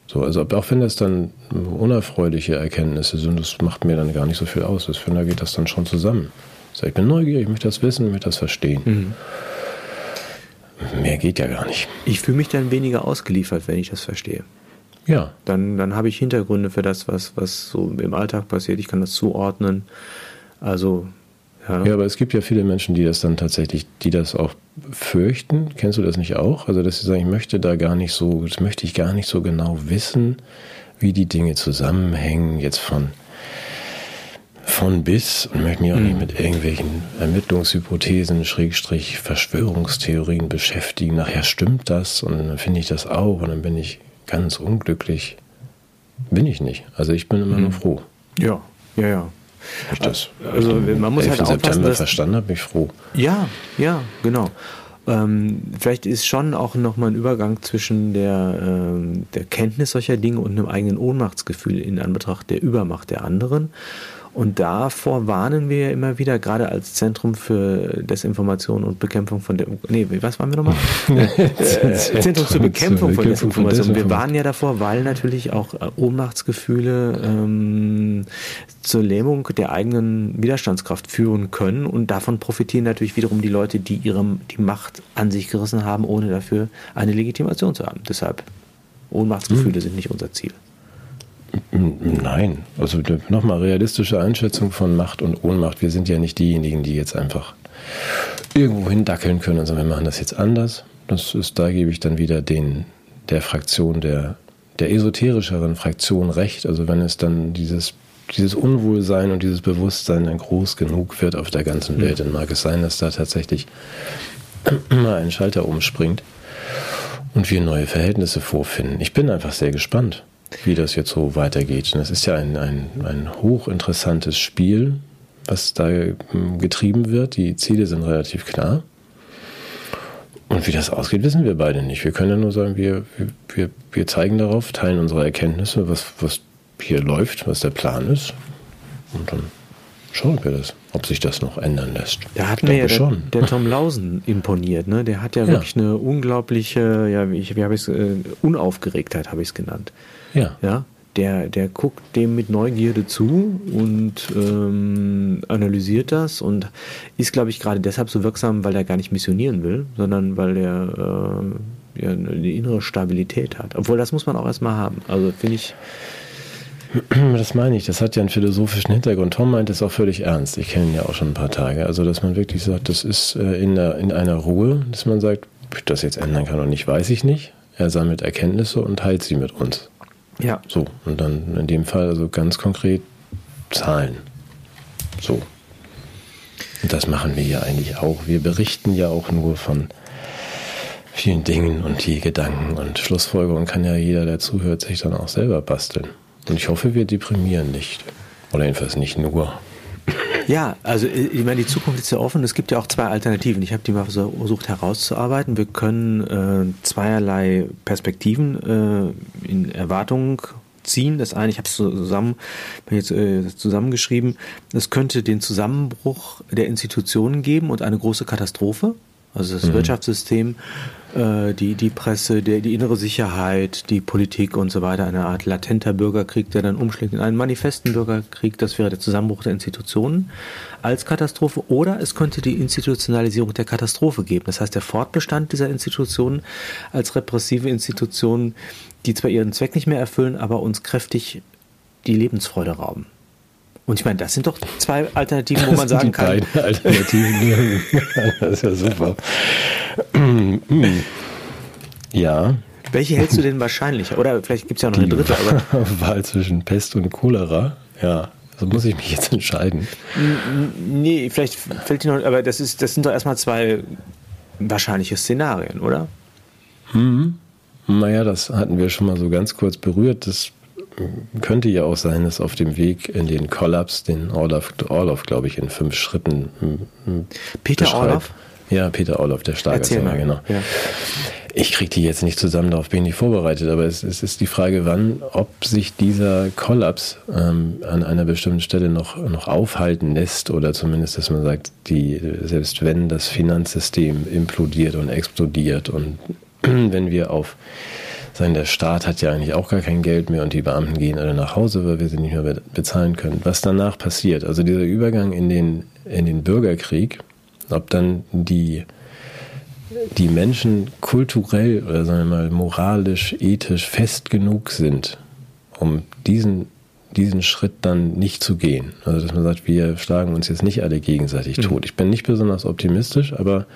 So, also auch wenn das dann unerfreuliche Erkenntnisse sind, das macht mir dann gar nicht so viel aus. Ich finde, da geht das dann schon zusammen. So, ich bin neugierig, ich möchte das wissen, ich möchte das verstehen. Mehr geht ja gar nicht. Ich fühle mich dann weniger ausgeliefert, wenn ich das verstehe. Ja, Dann, dann habe ich Hintergründe für das, was, was so im Alltag passiert. Ich kann das zuordnen. Also, ja. ja, aber es gibt ja viele Menschen, die das dann tatsächlich, die das auch fürchten. Kennst du das nicht auch? Also, dass sie sagen, ich möchte da gar nicht so, das möchte ich gar nicht so genau wissen, wie die Dinge zusammenhängen, jetzt von von bis und möchte mich auch nicht mit irgendwelchen Ermittlungshypothesen, Schrägstrich, Verschwörungstheorien beschäftigen. Nachher stimmt das und dann finde ich das auch und dann bin ich ganz unglücklich. Bin ich nicht. Also ich bin immer nur froh. ja, ja, ja. Ich das Also man muss 11. halt aufpassen, September dass, verstanden habe, bin ich froh. Ja, ja, genau. Ähm, vielleicht ist schon auch nochmal ein Übergang zwischen der, ähm, der Kenntnis solcher Dinge und einem eigenen Ohnmachtsgefühl in Anbetracht der Übermacht der anderen. Und davor warnen wir ja immer wieder, gerade als Zentrum für Desinformation und Bekämpfung von der. Nee, was waren wir nochmal? Zentrum zur Bekämpfung von Desinformation. Wir warnen ja davor, weil natürlich auch äh, Ohnmachtsgefühle ähm, zur Lähmung der eigenen Widerstandskraft führen können. Und davon profitieren natürlich wiederum die Leute, die ihre, die Macht an sich gerissen haben, ohne dafür eine Legitimation zu haben. Deshalb, Ohnmachtsgefühle hm. sind nicht unser Ziel. Nein, also nochmal realistische Einschätzung von Macht und Ohnmacht. Wir sind ja nicht diejenigen, die jetzt einfach irgendwo hindackeln können und sagen, wir machen das jetzt anders. Das ist, da gebe ich dann wieder den, der Fraktion, der, der esoterischeren Fraktion recht. Also wenn es dann dieses, dieses Unwohlsein und dieses Bewusstsein dann groß genug wird auf der ganzen Welt, dann mag es sein, dass da tatsächlich mal ein Schalter umspringt und wir neue Verhältnisse vorfinden. Ich bin einfach sehr gespannt wie das jetzt so weitergeht. Und es ist ja ein, ein, ein hochinteressantes Spiel, was da ähm, getrieben wird. Die Ziele sind relativ klar. Und wie das ausgeht, wissen wir beide nicht. Wir können ja nur sagen, wir, wir, wir zeigen darauf, teilen unsere Erkenntnisse, was, was hier läuft, was der Plan ist. Und dann schauen wir das, ob sich das noch ändern lässt. Da hat mir ja der, der, Tom Lausen imponiert. Ne? Der hat ja, ja. wirklich eine unglaubliche, ja, wie, wie habe ich es, äh, Unaufgeregtheit habe ich es genannt. Ja. ja der, der guckt dem mit Neugierde zu und ähm, analysiert das und ist, glaube ich, gerade deshalb so wirksam, weil er gar nicht missionieren will, sondern weil er äh, ja, eine innere Stabilität hat. Obwohl, das muss man auch erstmal haben. Also finde ich. Das meine ich, das hat ja einen philosophischen Hintergrund. Tom meint es auch völlig ernst. Ich kenne ihn ja auch schon ein paar Tage. Also, dass man wirklich sagt, das ist äh, in, der, in einer Ruhe, dass man sagt, ob ich das jetzt ändern kann oder nicht, weiß ich nicht. Er sammelt Erkenntnisse und teilt sie mit uns. Ja. So, und dann in dem Fall also ganz konkret Zahlen. So. Und das machen wir ja eigentlich auch. Wir berichten ja auch nur von vielen Dingen und die Gedanken und Schlussfolgerungen kann ja jeder, der zuhört, sich dann auch selber basteln. Und ich hoffe, wir deprimieren nicht. Oder jedenfalls nicht nur. Ja, also äh, ich meine, die Zukunft ist ja offen. Es gibt ja auch zwei Alternativen. Ich habe die mal versucht herauszuarbeiten. Wir können äh, zweierlei Perspektiven äh, in Erwartung ziehen. Das eine, ich habe es zusammen, jetzt äh, zusammengeschrieben. Es könnte den Zusammenbruch der Institutionen geben und eine große Katastrophe. Also das mhm. Wirtschaftssystem die, die Presse, der, die innere Sicherheit, die Politik und so weiter, eine Art latenter Bürgerkrieg, der dann umschlägt in einen manifesten Bürgerkrieg, das wäre der Zusammenbruch der Institutionen als Katastrophe oder es könnte die Institutionalisierung der Katastrophe geben. Das heißt, der Fortbestand dieser Institutionen als repressive Institutionen, die zwar ihren Zweck nicht mehr erfüllen, aber uns kräftig die Lebensfreude rauben. Und ich meine, das sind doch zwei Alternativen, wo man sagen kann. Beide Alternativen. das ist ja super. ja. Welche hältst du denn wahrscheinlicher? Oder vielleicht gibt es ja noch Die eine dritte. Aber Wahl zwischen Pest und Cholera. Ja. Also muss ich mich jetzt entscheiden. Nee, vielleicht fällt dir noch, aber das ist, das sind doch erstmal zwei wahrscheinliche Szenarien, oder? Mhm. Naja, das hatten wir schon mal so ganz kurz berührt. Das könnte ja auch sein, dass auf dem Weg in den Kollaps, den Orloff, Orloff glaube ich, in fünf Schritten Peter Orloff? Ja, Peter Orloff, der Schlagersänger, genau. Ja. Ich kriege die jetzt nicht zusammen, darauf bin ich nicht vorbereitet, aber es, es ist die Frage, wann, ob sich dieser Kollaps ähm, an einer bestimmten Stelle noch, noch aufhalten lässt oder zumindest, dass man sagt, die, selbst wenn das Finanzsystem implodiert und explodiert und wenn wir auf sagen, der Staat hat ja eigentlich auch gar kein Geld mehr und die Beamten gehen alle nach Hause, weil wir sie nicht mehr bezahlen können. Was danach passiert, also dieser Übergang in den, in den Bürgerkrieg, ob dann die, die Menschen kulturell oder sagen wir mal moralisch, ethisch fest genug sind, um diesen, diesen Schritt dann nicht zu gehen. Also dass man sagt, wir schlagen uns jetzt nicht alle gegenseitig mhm. tot. Ich bin nicht besonders optimistisch, aber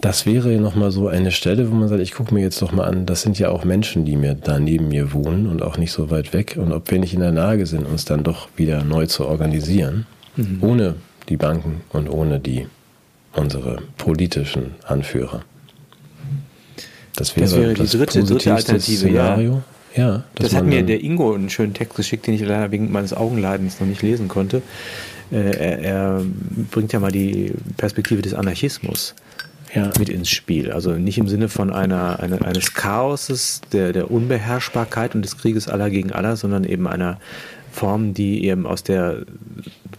das wäre nochmal so eine Stelle, wo man sagt, ich gucke mir jetzt doch mal an, das sind ja auch Menschen, die mir da neben mir wohnen und auch nicht so weit weg. Und ob wir nicht in der Lage sind, uns dann doch wieder neu zu organisieren, mhm. ohne die Banken und ohne die unsere politischen Anführer. Das wäre, das wäre die das dritte, dritte Alternative. Szenario. Ja, ja das hat mir der Ingo einen schönen Text geschickt, den ich leider wegen meines Augenleidens noch nicht lesen konnte. Äh, er, er bringt ja mal die Perspektive des Anarchismus ja. mit ins Spiel. Also nicht im Sinne von einer, einer, eines Chaoses, der, der Unbeherrschbarkeit und des Krieges aller gegen aller, sondern eben einer Formen, die eben aus der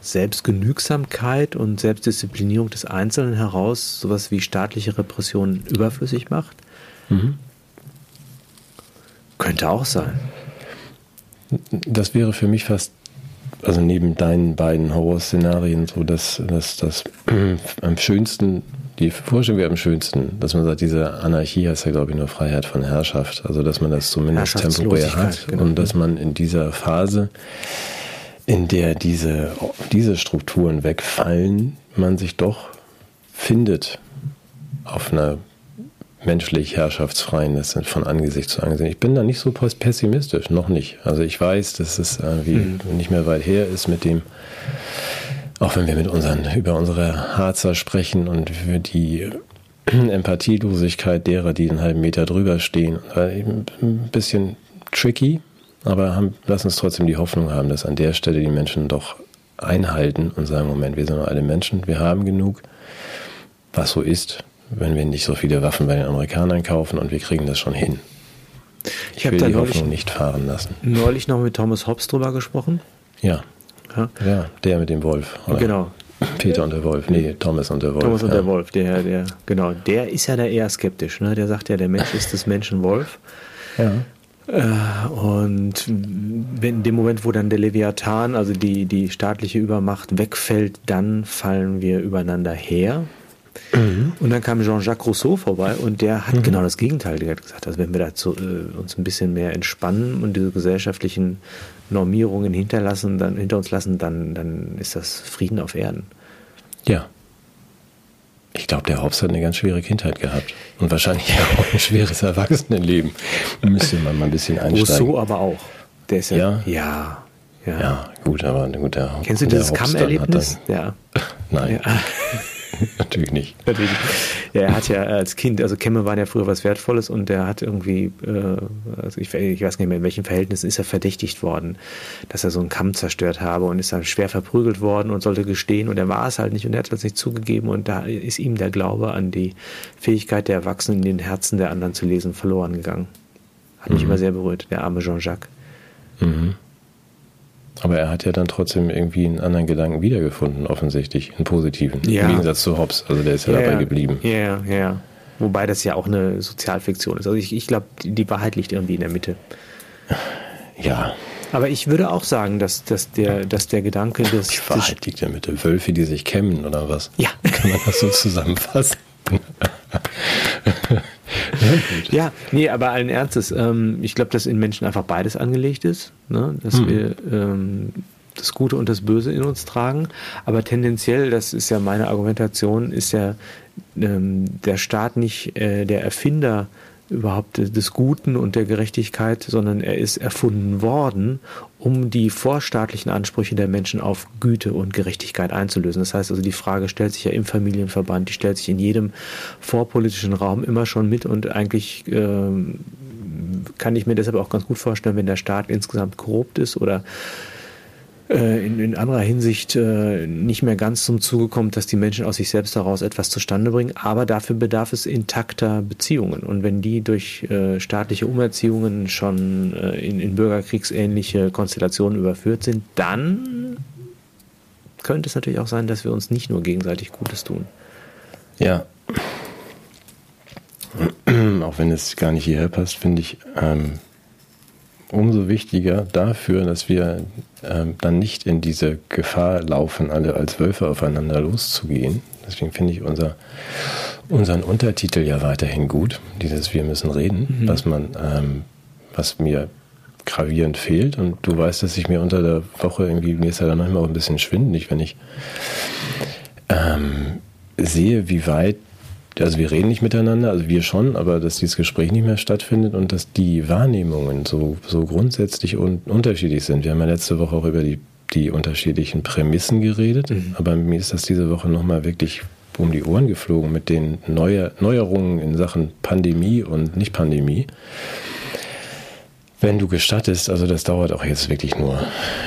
Selbstgenügsamkeit und Selbstdisziplinierung des Einzelnen heraus sowas wie staatliche Repression überflüssig macht? Mhm. Könnte auch sein. Das wäre für mich fast, also neben deinen beiden Horrorszenarien, so dass das, das am schönsten, die Vorstellung wäre am schönsten, dass man sagt, diese Anarchie heißt ja, glaube ich, nur Freiheit von Herrschaft. Also, dass man das zumindest temporär hat genau. und dass man in dieser Phase, in der diese, diese Strukturen wegfallen, man sich doch findet auf einer menschlich herrschaftsfreien, das sind von Angesicht zu Angesicht. Ich bin da nicht so pessimistisch, noch nicht. Also ich weiß, dass es irgendwie mhm. nicht mehr weit her ist mit dem, auch wenn wir mit unseren, über unsere Harzer sprechen und für die Empathielosigkeit derer, die einen halben Meter drüber stehen, ein bisschen tricky, aber haben, lass uns trotzdem die Hoffnung haben, dass an der Stelle die Menschen doch einhalten und sagen, Moment, wir sind alle Menschen, wir haben genug, was so ist, wenn wir nicht so viele Waffen bei den Amerikanern kaufen und wir kriegen das schon hin. Ich, ich habe die neulich, Hoffnung nicht fahren lassen. Neulich noch mit Thomas Hobbes drüber gesprochen. Ja. Ja, ja der mit dem Wolf. Oder? Genau. Peter und der Wolf, nee, Thomas und der Wolf. Thomas und ja. der Wolf, der, der, genau, der ist ja da eher skeptisch, ne? Der sagt ja, der Mensch ist des Menschen Wolf. Ja. Äh, und in dem Moment, wo dann der Leviathan, also die, die staatliche Übermacht wegfällt, dann fallen wir übereinander her. Mhm. Und dann kam Jean-Jacques Rousseau vorbei und der hat mhm. genau das Gegenteil der hat gesagt. Also wenn wir dazu äh, uns ein bisschen mehr entspannen und diese gesellschaftlichen Normierungen hinterlassen, dann hinter uns lassen, dann, dann ist das Frieden auf Erden. Ja. Ich glaube, der Hobbes hat eine ganz schwere Kindheit gehabt. Und wahrscheinlich auch ein schweres Erwachsenenleben. Da müsste man mal ein bisschen einsteigen. Rousseau aber auch. Der ist ja. Ja. ja. ja. ja gut, aber gut, der Kennst du dieses Kammererlebnis? Ja. Nein. Ja. Natürlich nicht. Natürlich. Ja, er hat ja als Kind, also Kämme waren ja früher was Wertvolles und er hat irgendwie, äh, also ich, ich, weiß nicht mehr, in welchem Verhältnis ist er verdächtigt worden, dass er so einen Kamm zerstört habe und ist dann schwer verprügelt worden und sollte gestehen und er war es halt nicht und er hat das nicht zugegeben und da ist ihm der Glaube an die Fähigkeit der Erwachsenen in den Herzen der anderen zu lesen verloren gegangen. Hat mich mhm. immer sehr berührt, der arme Jean-Jacques. Mhm. Aber er hat ja dann trotzdem irgendwie einen anderen Gedanken wiedergefunden, offensichtlich, einen positiven. Ja. Im Gegensatz zu Hobbes. Also der ist ja, ja dabei geblieben. Ja, ja. Wobei das ja auch eine Sozialfiktion ist. Also ich, ich glaube, die Wahrheit liegt irgendwie in der Mitte. Ja. Aber ich würde auch sagen, dass, dass, der, dass der Gedanke des. Die Wahrheit liegt in der Mitte. Wölfe, die sich kämmen oder was? Ja. Kann man das so zusammenfassen? ja, ja, nee, aber allen Ernstes, ähm, ich glaube, dass in Menschen einfach beides angelegt ist, ne? dass mhm. wir ähm, das Gute und das Böse in uns tragen. Aber tendenziell, das ist ja meine Argumentation, ist ja ähm, der Staat nicht äh, der Erfinder überhaupt des Guten und der Gerechtigkeit, sondern er ist erfunden worden, um die vorstaatlichen Ansprüche der Menschen auf Güte und Gerechtigkeit einzulösen. Das heißt also, die Frage stellt sich ja im Familienverband, die stellt sich in jedem vorpolitischen Raum immer schon mit und eigentlich äh, kann ich mir deshalb auch ganz gut vorstellen, wenn der Staat insgesamt korrupt ist oder äh, in, in, anderer Hinsicht äh, nicht mehr ganz zum Zuge kommt, dass die Menschen aus sich selbst heraus etwas zustande bringen. Aber dafür bedarf es intakter Beziehungen. Und wenn die durch äh, staatliche Umerziehungen schon äh, in, in bürgerkriegsähnliche Konstellationen überführt sind, dann könnte es natürlich auch sein, dass wir uns nicht nur gegenseitig Gutes tun. Ja. Auch wenn es gar nicht hierher passt, finde ich, ähm, umso wichtiger dafür, dass wir ähm, dann nicht in diese Gefahr laufen, alle als Wölfe aufeinander loszugehen. Deswegen finde ich unser, unseren Untertitel ja weiterhin gut, dieses Wir müssen reden, mhm. was man, ähm, was mir gravierend fehlt. Und du weißt, dass ich mir unter der Woche irgendwie, mir ist ja dann manchmal auch ein bisschen schwindelig, wenn ich ähm, sehe, wie weit also wir reden nicht miteinander, also wir schon, aber dass dieses Gespräch nicht mehr stattfindet und dass die Wahrnehmungen so, so grundsätzlich un unterschiedlich sind. Wir haben ja letzte Woche auch über die, die unterschiedlichen Prämissen geredet, mhm. aber mir ist das diese Woche nochmal wirklich um die Ohren geflogen mit den Neuer Neuerungen in Sachen Pandemie und Nicht-Pandemie. Wenn du gestattest, also das dauert auch jetzt wirklich nur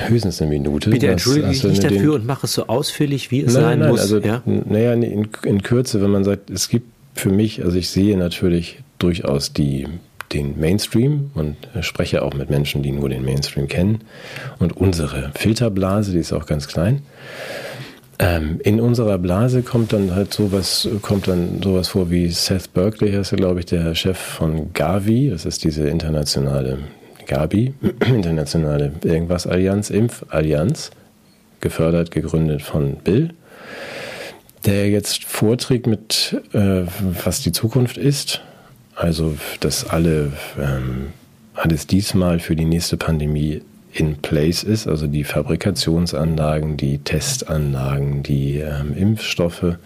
höchstens eine Minute. Bitte entschuldige mich nicht dafür und mach es so ausführlich, wie es nein, sein nein, muss. Also, ja? Naja, in, in Kürze, wenn man sagt, es gibt für mich, also ich sehe natürlich durchaus die, den Mainstream und spreche auch mit Menschen, die nur den Mainstream kennen. Und unsere Filterblase, die ist auch ganz klein. Ähm, in unserer Blase kommt dann halt sowas, kommt dann sowas vor wie Seth Berkeley, heißt er, glaube ich, der Chef von Gavi, das ist diese internationale Gabi, internationale irgendwas Allianz, Impfallianz, gefördert, gegründet von Bill, der jetzt vorträgt mit, äh, was die Zukunft ist. Also, dass alle, ähm, alles diesmal für die nächste Pandemie in place ist, also die Fabrikationsanlagen, die Testanlagen, die ähm, Impfstoffe,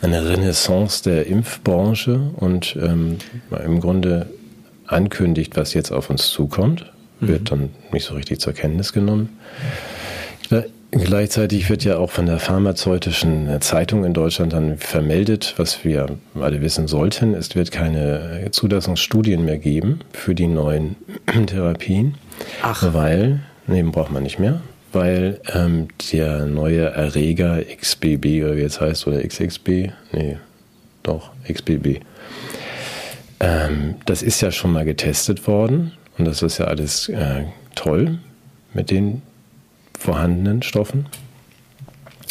eine Renaissance der Impfbranche und ähm, im Grunde ankündigt, was jetzt auf uns zukommt, wird mhm. dann nicht so richtig zur Kenntnis genommen. Gleichzeitig wird ja auch von der pharmazeutischen Zeitung in Deutschland dann vermeldet, was wir alle wissen sollten. Es wird keine Zulassungsstudien mehr geben für die neuen Therapien. Ach. Weil, nee, braucht man nicht mehr, weil ähm, der neue Erreger XBB oder wie jetzt heißt, oder XXB, nee, doch, XBB, ähm, das ist ja schon mal getestet worden und das ist ja alles äh, toll mit den vorhandenen Stoffen.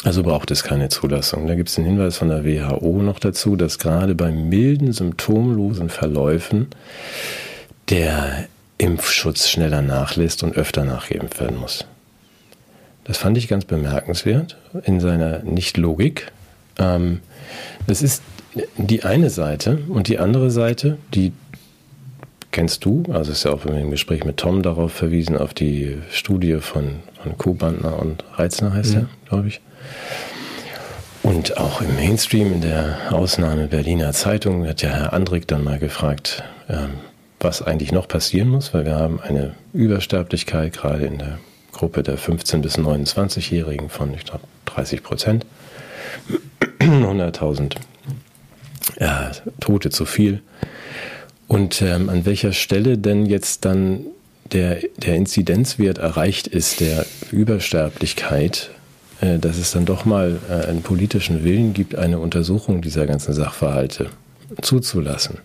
Also braucht es keine Zulassung. Da gibt es einen Hinweis von der WHO noch dazu, dass gerade bei milden, symptomlosen Verläufen der Impfschutz schneller nachlässt und öfter nachgeimpft werden muss. Das fand ich ganz bemerkenswert in seiner Nicht-Logik. Ähm, das ist die eine Seite und die andere Seite, die kennst du, also ist ja auch im Gespräch mit Tom darauf verwiesen, auf die Studie von, von Kuhbandner und Reitzner heißt mhm. er, glaube ich. Und auch im Mainstream, in der Ausnahme Berliner Zeitung, hat ja Herr Andrik dann mal gefragt, ähm, was eigentlich noch passieren muss, weil wir haben eine Übersterblichkeit gerade in der Gruppe der 15- bis 29-Jährigen von, ich glaube, 30 Prozent. 100.000 ja, Tote zu viel. Und ähm, an welcher Stelle denn jetzt dann der, der Inzidenzwert erreicht ist, der Übersterblichkeit, äh, dass es dann doch mal äh, einen politischen Willen gibt, eine Untersuchung dieser ganzen Sachverhalte zuzulassen.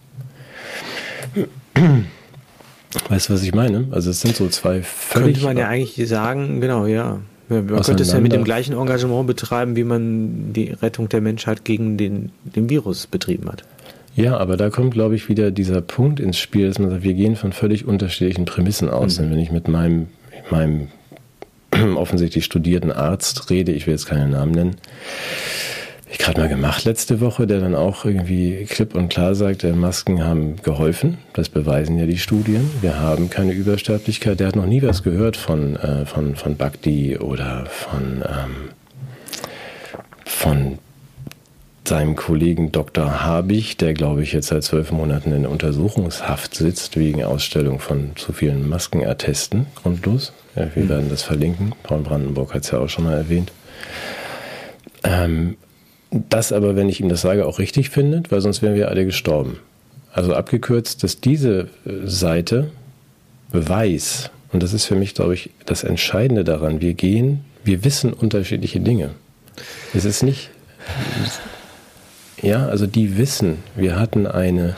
Weißt du, was ich meine? Also es sind so zwei völlig... Könnte man ja eigentlich sagen, genau, ja. Man könnte es ja mit dem gleichen Engagement betreiben, wie man die Rettung der Menschheit gegen den, den Virus betrieben hat. Ja, aber da kommt, glaube ich, wieder dieser Punkt ins Spiel, dass man sagt, wir gehen von völlig unterschiedlichen Prämissen aus. Mhm. Denn wenn ich mit meinem, meinem offensichtlich studierten Arzt rede, ich will jetzt keinen Namen nennen, gerade mal gemacht letzte Woche, der dann auch irgendwie klipp und klar sagt, Masken haben geholfen. Das beweisen ja die Studien. Wir haben keine Übersterblichkeit. Der hat noch nie was gehört von, äh, von, von Bagdi oder von, ähm, von seinem Kollegen Dr. Habich, der glaube ich jetzt seit zwölf Monaten in Untersuchungshaft sitzt wegen Ausstellung von zu vielen Maskenattesten, grundlos. Ja, wir mhm. werden das verlinken. Paul Brandenburg hat es ja auch schon mal erwähnt. Ähm, das aber, wenn ich ihm das sage, auch richtig findet, weil sonst wären wir alle gestorben. Also abgekürzt, dass diese äh, Seite weiß, und das ist für mich, glaube ich, das Entscheidende daran, wir gehen, wir wissen unterschiedliche Dinge. Es ist nicht, ja, also die wissen, wir hatten eine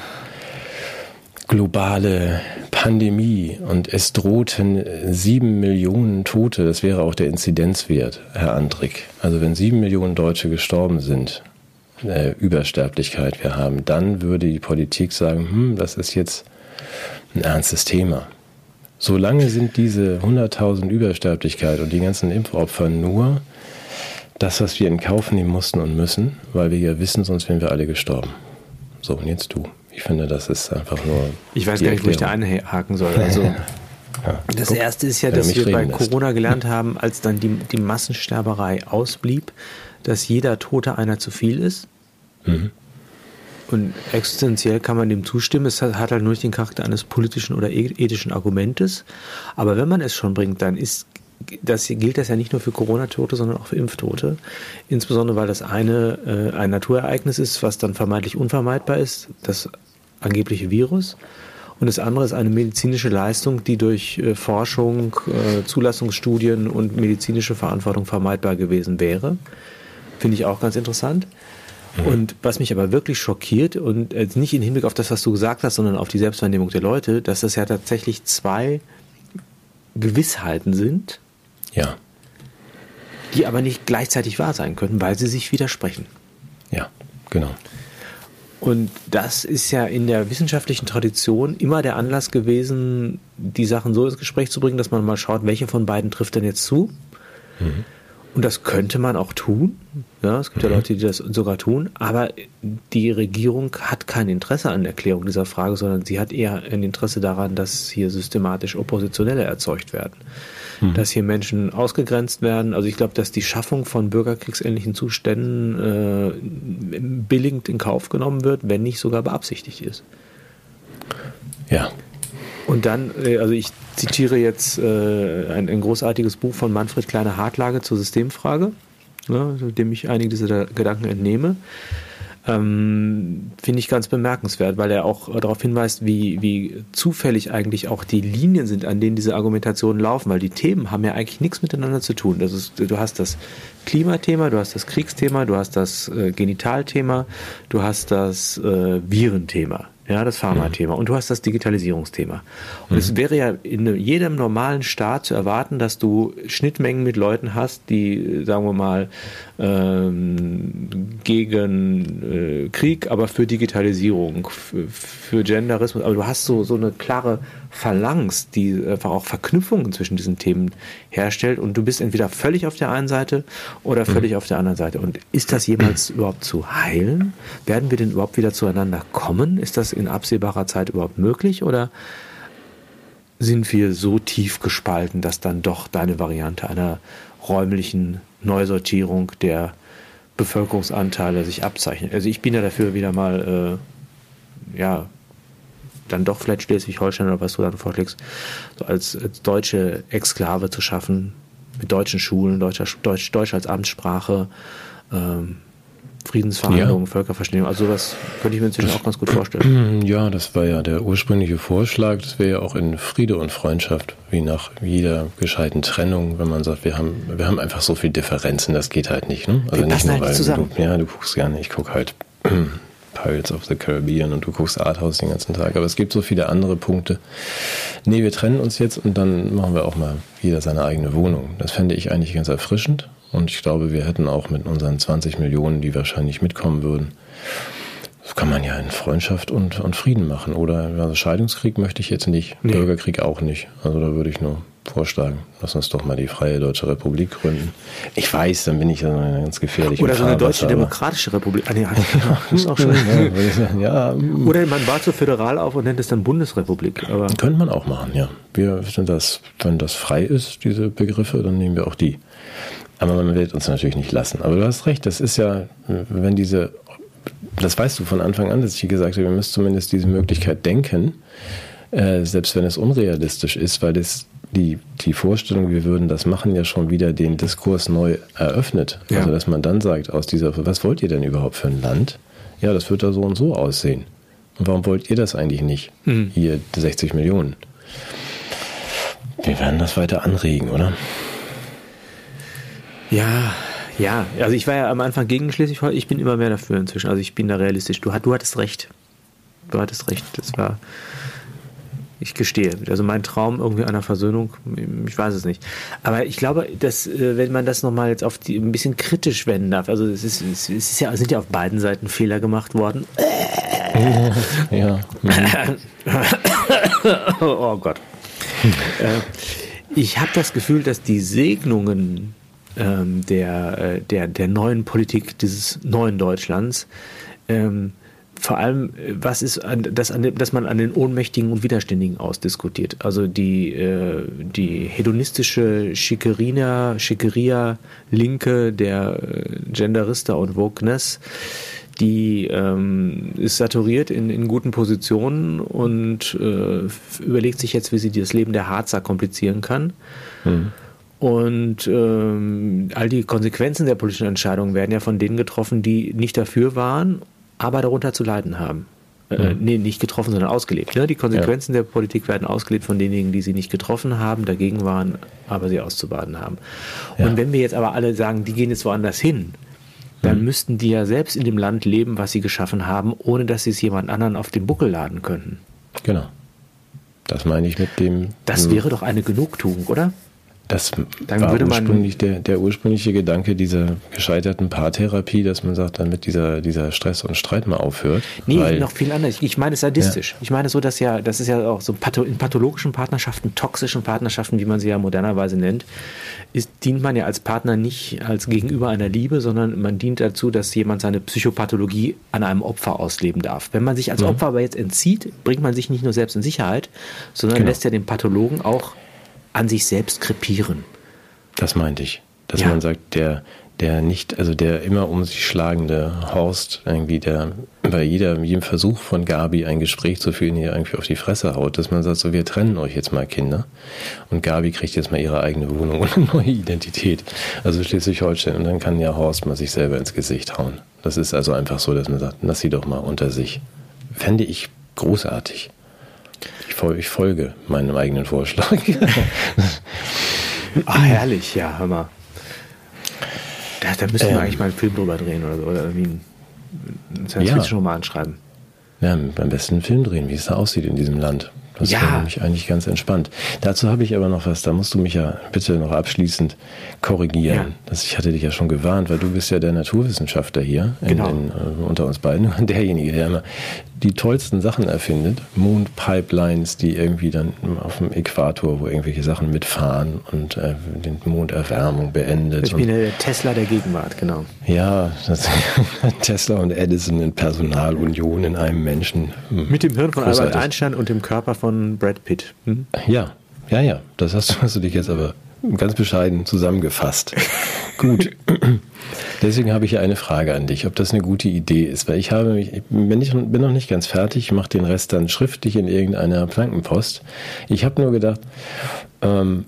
globale Pandemie und es drohten sieben Millionen Tote, das wäre auch der Inzidenzwert, Herr Andrik. Also wenn sieben Millionen Deutsche gestorben sind, äh, Übersterblichkeit wir haben, dann würde die Politik sagen, hm, das ist jetzt ein ernstes Thema. Solange sind diese 100.000 Übersterblichkeit und die ganzen Impfopfer nur das, was wir in Kauf nehmen mussten und müssen, weil wir ja wissen, sonst wären wir alle gestorben. So, und jetzt du. Ich finde, das ist einfach nur. Ich weiß gar nicht, wo ich da einhaken soll. Also, ja, das guck, erste ist ja, dass wir bei Corona gelernt haben, als dann die, die Massensterberei ausblieb, dass jeder Tote einer zu viel ist. Mhm. Und existenziell kann man dem zustimmen. Es hat halt nur nicht den Charakter eines politischen oder e-, ethischen Argumentes. Aber wenn man es schon bringt, dann ist das gilt das ja nicht nur für Corona-Tote, sondern auch für Impftote. Insbesondere, weil das eine äh, ein Naturereignis ist, was dann vermeintlich unvermeidbar ist, das angebliche Virus. Und das andere ist eine medizinische Leistung, die durch äh, Forschung, äh, Zulassungsstudien und medizinische Verantwortung vermeidbar gewesen wäre. Finde ich auch ganz interessant. Mhm. Und was mich aber wirklich schockiert und äh, nicht im Hinblick auf das, was du gesagt hast, sondern auf die Selbstwahrnehmung der Leute, dass das ja tatsächlich zwei Gewissheiten sind, Ja, die aber nicht gleichzeitig wahr sein können, weil sie sich widersprechen. ja, genau. Und das ist ja in der wissenschaftlichen Tradition immer der Anlass gewesen, die Sachen so ins Gespräch zu bringen, dass man mal schaut, welche von beiden trifft denn jetzt zu. Und das könnte man auch tun. Ja, es gibt ja Leute, die das sogar tun. Aber die Regierung hat kein Interesse an der Klärung dieser Frage, sondern sie hat eher ein Interesse daran, dass hier systematisch Oppositionelle erzeugt werden. Dass hier Menschen ausgegrenzt werden. Also ich glaube, dass die Schaffung von bürgerkriegsähnlichen Zuständen äh, billigend in Kauf genommen wird, wenn nicht sogar beabsichtigt ist. Ja, Und dann, äh, also ich zitiere jetzt äh, ein, ein großartiges Buch von Manfred Kleine Hartlage zur Systemfrage, ne, dem ich einige dieser Gedanken entnehme. Ähm, Finde ich ganz bemerkenswert, weil er auch äh, darauf hinweist, wie, wie zufällig eigentlich auch die Linien sind, an denen diese Argumentationen laufen, weil die Themen haben ja eigentlich nichts miteinander zu tun. Das ist, du hast das Klimathema, du hast das Kriegsthema, du hast das äh, Genitalthema, du hast das äh, Virenthema. Ja, das Pharmathema. Und du hast das Digitalisierungsthema. Und es wäre ja in jedem normalen Staat zu erwarten, dass du Schnittmengen mit Leuten hast, die, sagen wir mal, ähm, gegen äh, Krieg, aber für Digitalisierung, für, für Genderismus. Aber du hast so, so eine klare Phalanx, die einfach auch Verknüpfungen zwischen diesen Themen herstellt. Und du bist entweder völlig auf der einen Seite oder völlig auf der anderen Seite. Und ist das jemals überhaupt zu heilen? Werden wir denn überhaupt wieder zueinander kommen? Ist das in absehbarer Zeit überhaupt möglich? Oder sind wir so tief gespalten, dass dann doch deine Variante einer räumlichen Neusortierung der Bevölkerungsanteile sich abzeichnet? Also ich bin ja dafür wieder mal, äh, ja, dann doch vielleicht Schleswig-Holstein oder was du dann vorschlägst, so als, als deutsche Exklave zu schaffen, mit deutschen Schulen, Deutscher, Deutsch, Deutsch als Amtssprache, ähm, Friedensverhandlungen, Ja. Völkerverständigung, also sowas könnte ich mir inzwischen auch ganz gut vorstellen. Ja, das war ja der ursprüngliche Vorschlag. Das wäre ja auch in Friede und Freundschaft, wie nach jeder gescheiten Trennung, wenn man sagt, wir haben, wir haben einfach so viel Differenzen, das geht halt nicht. Ne? Wir passen halt nicht zusammen. Du, ja, du guckst gerne, ich gucke halt Pirates of the Caribbean und du guckst Arthouse den ganzen Tag. Aber es gibt so viele andere Punkte. Nee, wir trennen uns jetzt und dann machen wir auch mal jeder seine eigene Wohnung. Das fände ich eigentlich ganz erfrischend. Und ich glaube, wir hätten auch mit unseren 20 Millionen, die wahrscheinlich mitkommen würden, das kann man ja in Freundschaft und, und Frieden machen. Oder also Scheidungskrieg möchte ich jetzt nicht, Nee. Bürgerkrieg auch nicht. Also da würde ich nur vorschlagen, lass uns doch mal die Freie Deutsche Republik gründen. Ich weiß, dann bin ich ja ganz gefährlich. Oder so eine deutsche Fahrwasser, aber- Demokratische Republik. Ah, nee, ist auch schon. ja, sagen, ja, Oder man baut so föderal auf und nennt es dann Bundesrepublik. Aber könnte man auch machen, ja. Wir sind das, wenn das frei ist, diese Begriffe, dann nehmen wir auch die. Aber man wird uns natürlich nicht lassen. Aber du hast recht, das ist ja, wenn diese, das weißt du von Anfang an, dass ich gesagt habe, wir müssen zumindest diese Möglichkeit denken, äh, selbst wenn es unrealistisch ist, weil es die, die Vorstellung, wir würden das machen, ja schon wieder den Diskurs neu eröffnet. Ja. Also dass man dann sagt, aus dieser, was wollt ihr denn überhaupt für ein Land? Ja, das wird da so und so aussehen. Und warum wollt ihr das eigentlich nicht? Mhm. Hier 60 Millionen. Wir werden das weiter anregen, oder? Ja, ja. Also ich war ja am Anfang gegen Schleswig-Holstein. Ich bin immer mehr dafür inzwischen. Also ich bin da realistisch. Du, du hattest recht. Du hattest recht. Das war. Ich gestehe. Also mein Traum irgendwie einer Versöhnung, ich weiß es nicht. Aber ich glaube, dass, äh, wenn man das nochmal jetzt auf die, ein bisschen kritisch wenden darf, also es ist, es ist ja, es sind ja auf beiden Seiten Fehler gemacht worden. Ja. oh Gott. äh, ich habe das Gefühl, dass die Segnungen ähm, der, äh, der, der neuen Politik dieses neuen Deutschlands ähm, vor allem, was ist, an, dass, an, dass man an den Ohnmächtigen und Widerständigen ausdiskutiert. Also die, äh, die hedonistische Schickerina, Schickeria-Linke der äh, Genderista und Wokeness, die ähm, ist saturiert in, in guten Positionen und äh, überlegt sich jetzt, wie sie das Leben der Harzer komplizieren kann. Und ähm, all die Konsequenzen der politischen Entscheidungen werden ja von denen getroffen, die nicht dafür waren, aber darunter zu leiden haben. Äh, nee, nicht getroffen, sondern ausgelebt. Ne? Die Konsequenzen der Politik werden ausgelebt von denjenigen, die sie nicht getroffen haben, dagegen waren, aber sie auszubaden haben. Und Ja. wenn wir jetzt aber alle sagen, die gehen jetzt woanders hin, dann mhm. müssten die ja selbst in dem Land leben, was sie geschaffen haben, ohne dass sie es jemand anderen auf den Buckel laden könnten. Genau. Das meine ich mit dem. Das wäre doch eine Genugtuung, oder? Das Dann war ursprünglich der, der ursprüngliche Gedanke dieser gescheiterten Paartherapie, dass man sagt, damit dieser, dieser Stress und Streit mal aufhört. Nee, weil, noch viel anders. Ich meine sadistisch. Ja. Ich meine so, dass ja, das ist ja auch so in pathologischen Partnerschaften, toxischen Partnerschaften, wie man sie ja modernerweise nennt, ist, dient man ja als Partner nicht als Gegenüber einer Liebe, sondern man dient dazu, dass jemand seine Psychopathologie an einem Opfer ausleben darf. Wenn man sich als ja. Opfer aber jetzt entzieht, bringt man sich nicht nur selbst in Sicherheit, sondern genau. lässt ja den Pathologen auch an sich selbst krepieren. Das meinte ich. Dass ja. man sagt, der, der nicht, also der immer um sich schlagende Horst, irgendwie, der bei jeder, jedem Versuch von Gabi ein Gespräch zu führen, hier irgendwie auf die Fresse haut, dass man sagt, so, wir trennen euch jetzt mal, Kinder. Und Gabi kriegt jetzt mal ihre eigene Wohnung und eine neue Identität. Also Schleswig-Holstein. Und dann kann ja Horst mal sich selber ins Gesicht hauen. Das ist also einfach so, dass man sagt, lass sie doch mal unter sich. Fände ich großartig. Ich, fol ich folge meinem eigenen Vorschlag. Ach, herrlich, ja, hör mal. Da, da müssen wir ähm, eigentlich mal einen Film drüber drehen oder so. Oder irgendwie einen Science-Fiction-Roman ja. schreiben. Ja, am besten einen Film drehen, wie es da aussieht in diesem Land. Das ja. wäre nämlich eigentlich ganz entspannt. Dazu habe ich aber noch was, da musst du mich ja bitte noch abschließend korrigieren. Ja. Das, ich hatte dich ja schon gewarnt, weil du bist ja der Naturwissenschaftler hier in, genau. in, uh, unter uns beiden. Derjenige, der immer die tollsten Sachen erfindet. Mondpipelines, die irgendwie dann auf dem Äquator, wo irgendwelche Sachen mitfahren und äh, die Monderwärmung beendet. Ich bin der Tesla der Gegenwart, genau. Ja, Tesla und Edison in Personalunion in einem Menschen. Hm. Mit dem Hirn von Großartig. Albert Einstein und dem Körper von Brad Pitt. Hm? Ja, ja, ja. Das hast, hast du dich jetzt aber ganz bescheiden zusammengefasst. Gut. Deswegen habe ich hier eine Frage an dich, ob das eine gute Idee ist, weil ich habe mich, bin, ich, bin noch nicht ganz fertig, mache den Rest dann schriftlich in irgendeiner Plankenpost. Ich habe nur gedacht, ähm,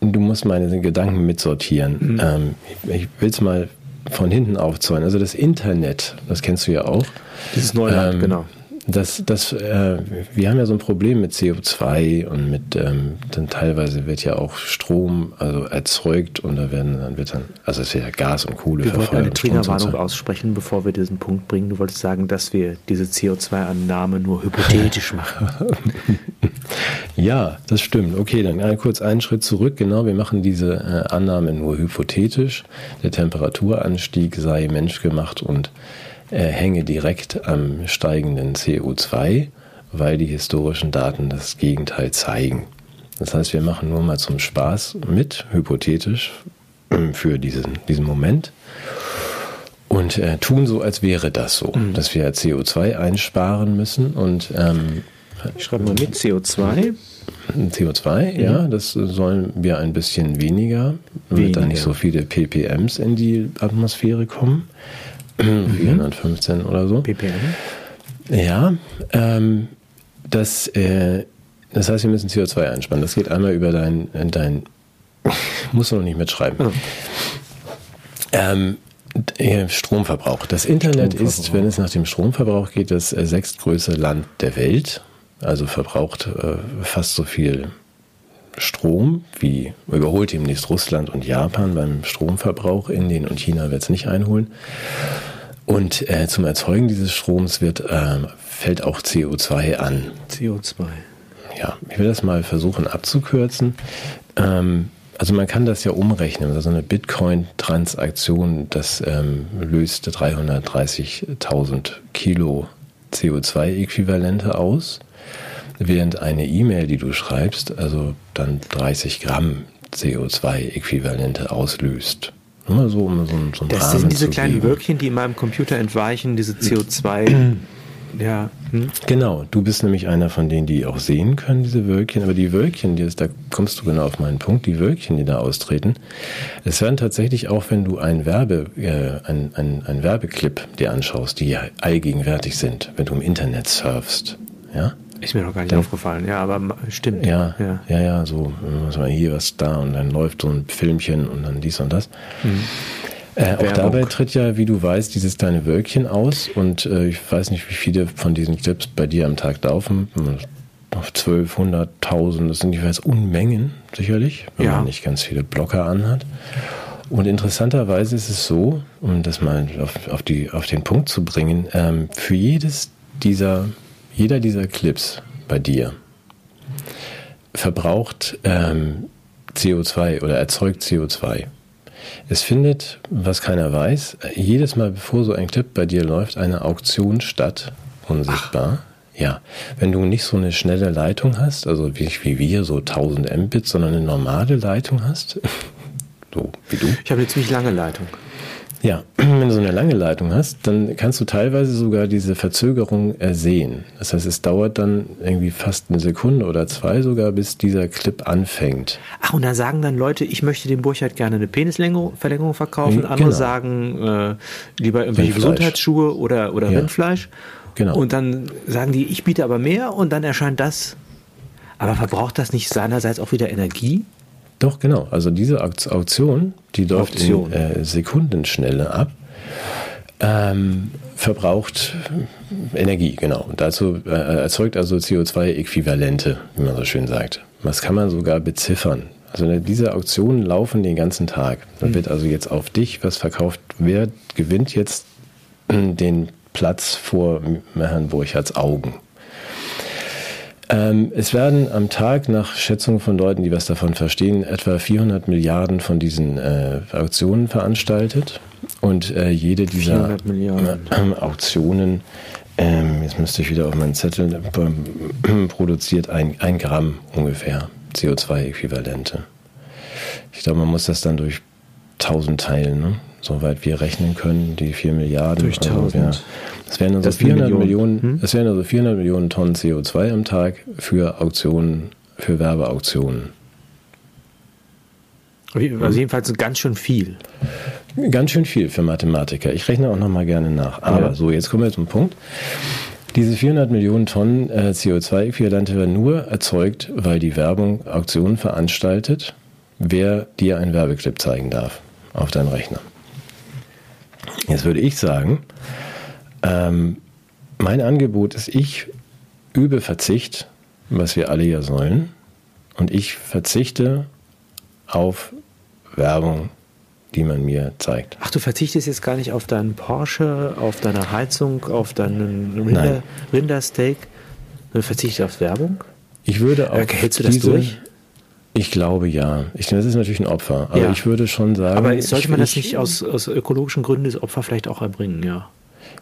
du musst meine Gedanken mitsortieren. Mhm. Ähm, ich will es mal von hinten aufzäunen. Also das Internet, das kennst du ja auch. Dieses Neuland, ähm, genau das, das, äh, wir haben ja so ein Problem mit CO2 und mit, ähm, dann teilweise wird ja auch Strom also erzeugt und da werden dann wird dann, also es wird ja Gas und Kohle Wir wollten eine Triggerwarnung aussprechen, bevor wir diesen Punkt bringen. Du wolltest sagen, dass wir diese CO2-Annahme nur hypothetisch machen. ja, das stimmt. Okay, dann kurz einen Schritt zurück. Genau, wir machen diese äh, Annahme nur hypothetisch. Der Temperaturanstieg sei menschgemacht und äh, hänge direkt am steigenden CO2, weil die historischen Daten das Gegenteil zeigen. Das heißt, wir machen nur mal zum Spaß mit, hypothetisch, ähm, für diesen, diesen Moment und äh, tun so, als wäre das so, mhm. dass wir CO2 einsparen müssen und ähm, ich schreibe mal mit CO2. CO2, mhm. ja, das sollen wir ein bisschen weniger, damit weniger. da nicht so viele ppms in die Atmosphäre kommen. 415 mhm. oder so. ppm. Ja, ähm, das, äh, das heißt, wir müssen CO2 einspannen. Das geht einmal über dein, dein musst du noch nicht mitschreiben. Ähm, Stromverbrauch. Das Internet Stromverbrauch. ist, wenn es nach dem Stromverbrauch geht, das äh, sechstgrößte Land der Welt. Also verbraucht äh, fast so viel Strom, wie überholt demnächst Russland und Japan beim Stromverbrauch. Indien und China wird es nicht einholen. Und äh, zum Erzeugen dieses Stroms wird, äh, fällt auch CO2 an. CO2. Ja, ich will das mal versuchen abzukürzen. Ähm, also man kann das ja umrechnen. Also eine Bitcoin-Transaktion, das ähm, löst 330.000 Kilo CO2-Äquivalente aus, während eine E-Mail, die du schreibst, also dann 30 Gramm CO2-Äquivalente auslöst. Nur so, um so, so das Rahmen sind diese kleinen geben. Wölkchen, die in meinem Computer entweichen, diese CO2. ja. Hm? Genau, du bist nämlich einer von denen, die auch sehen können, diese Wölkchen. Aber die Wölkchen, die ist, da kommst du genau auf meinen Punkt, die Wölkchen, die da austreten, es werden tatsächlich auch, wenn du ein Werbe, äh, ein, ein, ein Werbeclip dir anschaust, die ja allgegenwärtig sind, wenn du im Internet surfst, ja, ist mir noch gar nicht dann, aufgefallen, ja, aber stimmt. Ja, ja, ja, ja so, was mal hier, was da und dann läuft so ein Filmchen und dann dies und das. Mhm. Äh, auch dabei tritt ja, wie du weißt, dieses kleine Wölkchen aus und äh, ich weiß nicht, wie viele von diesen Clips bei dir am Tag laufen. Auf 12, 100.000, das sind jeweils Unmengen, sicherlich, wenn ja. man nicht ganz viele Blocker anhat. Und interessanterweise ist es so, um das mal auf, auf, die, auf den Punkt zu bringen, ähm, für jedes dieser, jeder dieser Clips bei dir verbraucht ähm, CO2 oder erzeugt CO2. Es findet, was keiner weiß, jedes Mal, bevor so ein Clip bei dir läuft, eine Auktion statt, unsichtbar. Ach. Ja, wenn du nicht so eine schnelle Leitung hast, also wie, wie wir, so 1000 Mbit, sondern eine normale Leitung hast, so wie du. Ich habe eine ziemlich lange Leitung. Ja, wenn du so eine lange Leitung hast, dann kannst du teilweise sogar diese Verzögerung sehen. Das heißt, es dauert dann irgendwie fast eine Sekunde oder zwei sogar, bis dieser Clip anfängt. Ach, und da sagen dann Leute, ich möchte dem Burchard gerne eine Penisverlängerung verkaufen. Andere genau. sagen äh, lieber irgendwelche. Gesundheitsschuhe oder, oder ja. Rindfleisch. Genau. Und dann sagen die, ich biete aber mehr und dann erscheint das. Aber verbraucht das nicht seinerseits auch wieder Energie? Doch, genau. Also diese Auktion, die läuft Auktion. in äh, Sekundenschnelle ab, ähm, verbraucht Energie, genau. Und dazu äh, erzeugt also CO2-Äquivalente, wie man so schön sagt. Das kann man sogar beziffern. Also diese Auktionen laufen den ganzen Tag. Da mhm. wird also jetzt auf dich was verkauft. Wer gewinnt jetzt den Platz vor Herrn Burchards Augen? Ähm, es werden am Tag nach Schätzungen von Leuten, die was davon verstehen, etwa 400 Milliarden von diesen äh, Auktionen veranstaltet. Und äh, jede dieser äh, Auktionen, ähm, jetzt müsste ich wieder auf meinen Zettel, äh, produziert ein, ein Gramm ungefähr CO2-Äquivalente. Ich glaube, man muss das dann durch 1000 teilen. Ne? soweit wir rechnen können, die 4 Milliarden. Durch 1000. Also, es wären also 400 Millionen, hm? es wären also 400 Millionen Tonnen CO2 am Tag für Auktionen, für Werbeauktionen. Also jedenfalls ganz schön viel. Ganz schön viel für Mathematiker. Ich rechne auch noch mal gerne nach. Aber ja. so, jetzt kommen wir zum Punkt. Diese 400 Millionen Tonnen äh, CO2-Äquivalente werden nur erzeugt, weil die Werbung Auktionen veranstaltet, wer dir einen Werbeclip zeigen darf auf deinen Rechner. Jetzt würde ich sagen, ähm, mein Angebot ist, ich übe Verzicht, was wir alle ja sollen, und ich verzichte auf Werbung, die man mir zeigt. Ach, du verzichtest jetzt gar nicht auf deinen Porsche, auf deine Heizung, auf deinen Rinder, Rindersteak, du verzichtest auf Werbung? Ich würde auch. Hältst du das diese, durch? Ich glaube ja. Ich, das ist natürlich ein Opfer. Aber ja. ich würde schon sagen. Aber sollte man das nicht aus, aus ökologischen Gründen das Opfer vielleicht auch erbringen, ja?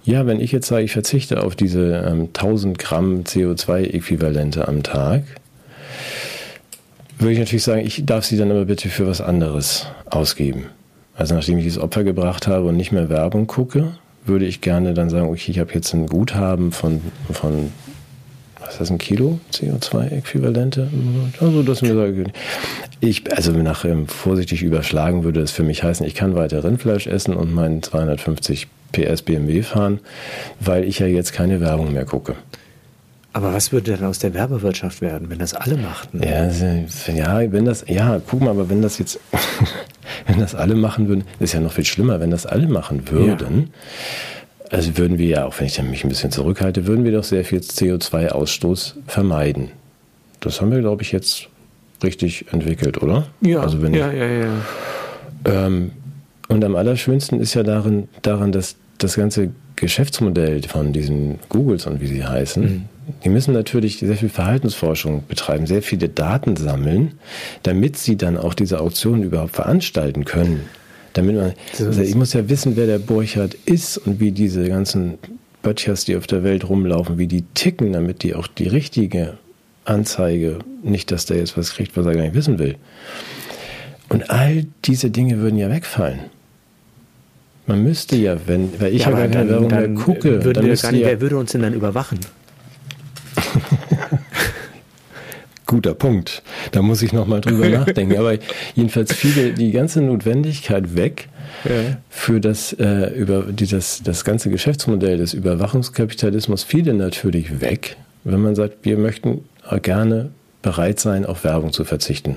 Ja, wenn ich jetzt sage, ich verzichte auf diese ähm, 1000 Gramm CO2-Äquivalente am Tag, würde ich natürlich sagen, ich darf sie dann aber bitte für was anderes ausgeben. Also nachdem ich das Opfer gebracht habe und nicht mehr Werbung gucke, würde ich gerne dann sagen, okay, ich habe jetzt ein Guthaben von, von was ist das, ein Kilo CO2-Äquivalente? Also, das mir ich, also nach ähm, vorsichtig überschlagen würde es für mich heißen, ich kann weiter Rindfleisch essen und meinen 250 PS BMW fahren, weil ich ja jetzt keine Werbung mehr gucke. Aber was würde denn aus der Werbewirtschaft werden, wenn das alle machten? Ja, ja, wenn das, ja, guck mal, aber wenn das jetzt, wenn das alle machen würden, ist ja noch viel schlimmer, wenn das alle machen würden. Ja also würden wir ja, auch wenn ich mich ein bisschen zurückhalte, würden wir doch sehr viel CO2-Ausstoß vermeiden. Das haben wir, glaube ich, jetzt richtig entwickelt, oder? Ja, also wenn ja, ich, ja, ja. Ähm, und am allerschönsten ist ja darin, daran, dass das ganze Geschäftsmodell von diesen Googles und wie sie heißen, mhm. die müssen natürlich sehr viel Verhaltensforschung betreiben, sehr viele Daten sammeln, damit sie dann auch diese Auktionen überhaupt veranstalten können. Damit man, also ich muss ja wissen, wer der Burchard ist und wie diese ganzen Böttchers, die auf der Welt rumlaufen, wie die ticken, damit die auch die richtige Anzeige, nicht, dass der jetzt was kriegt, was er gar nicht wissen will. Und all diese Dinge würden ja wegfallen. Man müsste ja, wenn, weil ich ja, ja gar keine Werbung mehr gucke, würden dann wir gar nicht, ja, wer würde uns denn dann überwachen? Guter Punkt. Da muss ich nochmal drüber nachdenken. Aber jedenfalls fiel die ganze Notwendigkeit weg ja. für das, äh, über dieses, das ganze Geschäftsmodell des Überwachungskapitalismus fiel natürlich weg, wenn man sagt, wir möchten gerne bereit sein, auf Werbung zu verzichten.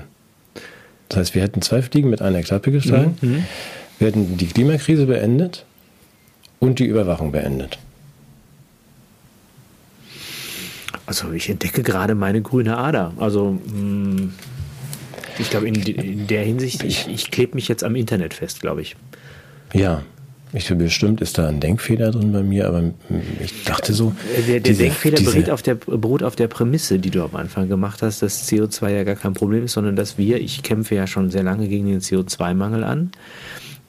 Das heißt, wir hätten zwei Fliegen mit einer Klappe geschlagen. Mhm. Hätten die Klimakrise beendet und die Überwachung beendet. Also ich entdecke gerade meine grüne Ader. Also hm. Ich glaube, in, in, der Hinsicht, ich, ich klebe mich jetzt am Internet fest, glaube ich. Ja, ich finde, bestimmt ist da ein Denkfehler drin bei mir, aber ich dachte so. Der, der diese, Denkfehler diese auf der, beruht auf der Prämisse, die du am Anfang gemacht hast, dass CO2 ja gar kein Problem ist, sondern dass wir, ich kämpfe ja schon sehr lange gegen den CO2-Mangel an,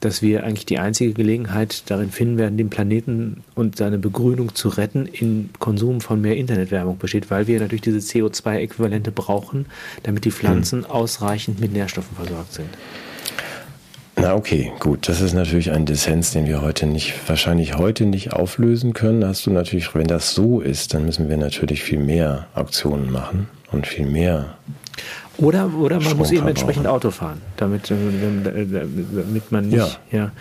dass wir eigentlich die einzige Gelegenheit darin finden werden, den Planeten und seine Begrünung zu retten, in Konsum von mehr Internetwerbung besteht, weil wir natürlich diese CO2-Äquivalente brauchen, damit die Pflanzen hm. ausreichend mit Nährstoffen versorgt sind. Na okay, gut. Das ist natürlich ein Dissens, den wir heute nicht, wahrscheinlich heute nicht auflösen können. Hast du natürlich, wenn das so ist, dann müssen wir natürlich viel mehr Auktionen machen und viel mehr. Oder, oder man muss eben entsprechend Auto fahren, damit, äh, damit man nicht, ja. ja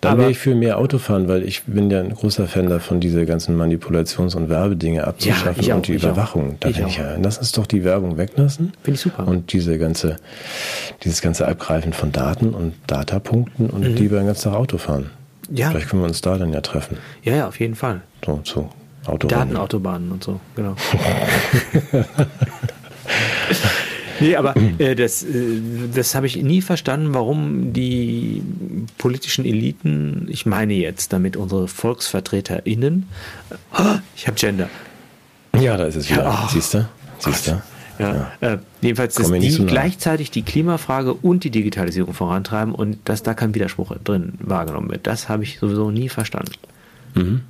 dann wäre ich für mehr Autofahren, weil ich bin ja ein großer Fan davon, diese ganzen Manipulations- und Werbedinge abzuschaffen ja, auch, und die Überwachung. Da ich, ich ja, lass uns doch die Werbung weglassen. Finde ich super. Und diese ganze, dieses ganze Abgreifen von Daten und Datapunkten und mhm. lieber den ganzen Tag Auto fahren. Ja. Vielleicht können wir uns da dann ja treffen. Ja, ja, auf jeden Fall. So, so. Autobahnen. Datenautobahnen und so, genau. Nee, aber äh, das, äh, das habe ich nie verstanden, warum die politischen Eliten, ich meine jetzt damit unsere VolksvertreterInnen, oh, ich habe Gender. Ja, da ist es wieder. Ja, oh, Siehst du? Siehst du? Ja, ja. Äh, jedenfalls, dass die gleichzeitig die Klimafrage und die Digitalisierung vorantreiben und dass da kein Widerspruch drin wahrgenommen wird. Das habe ich sowieso nie verstanden. Mhm.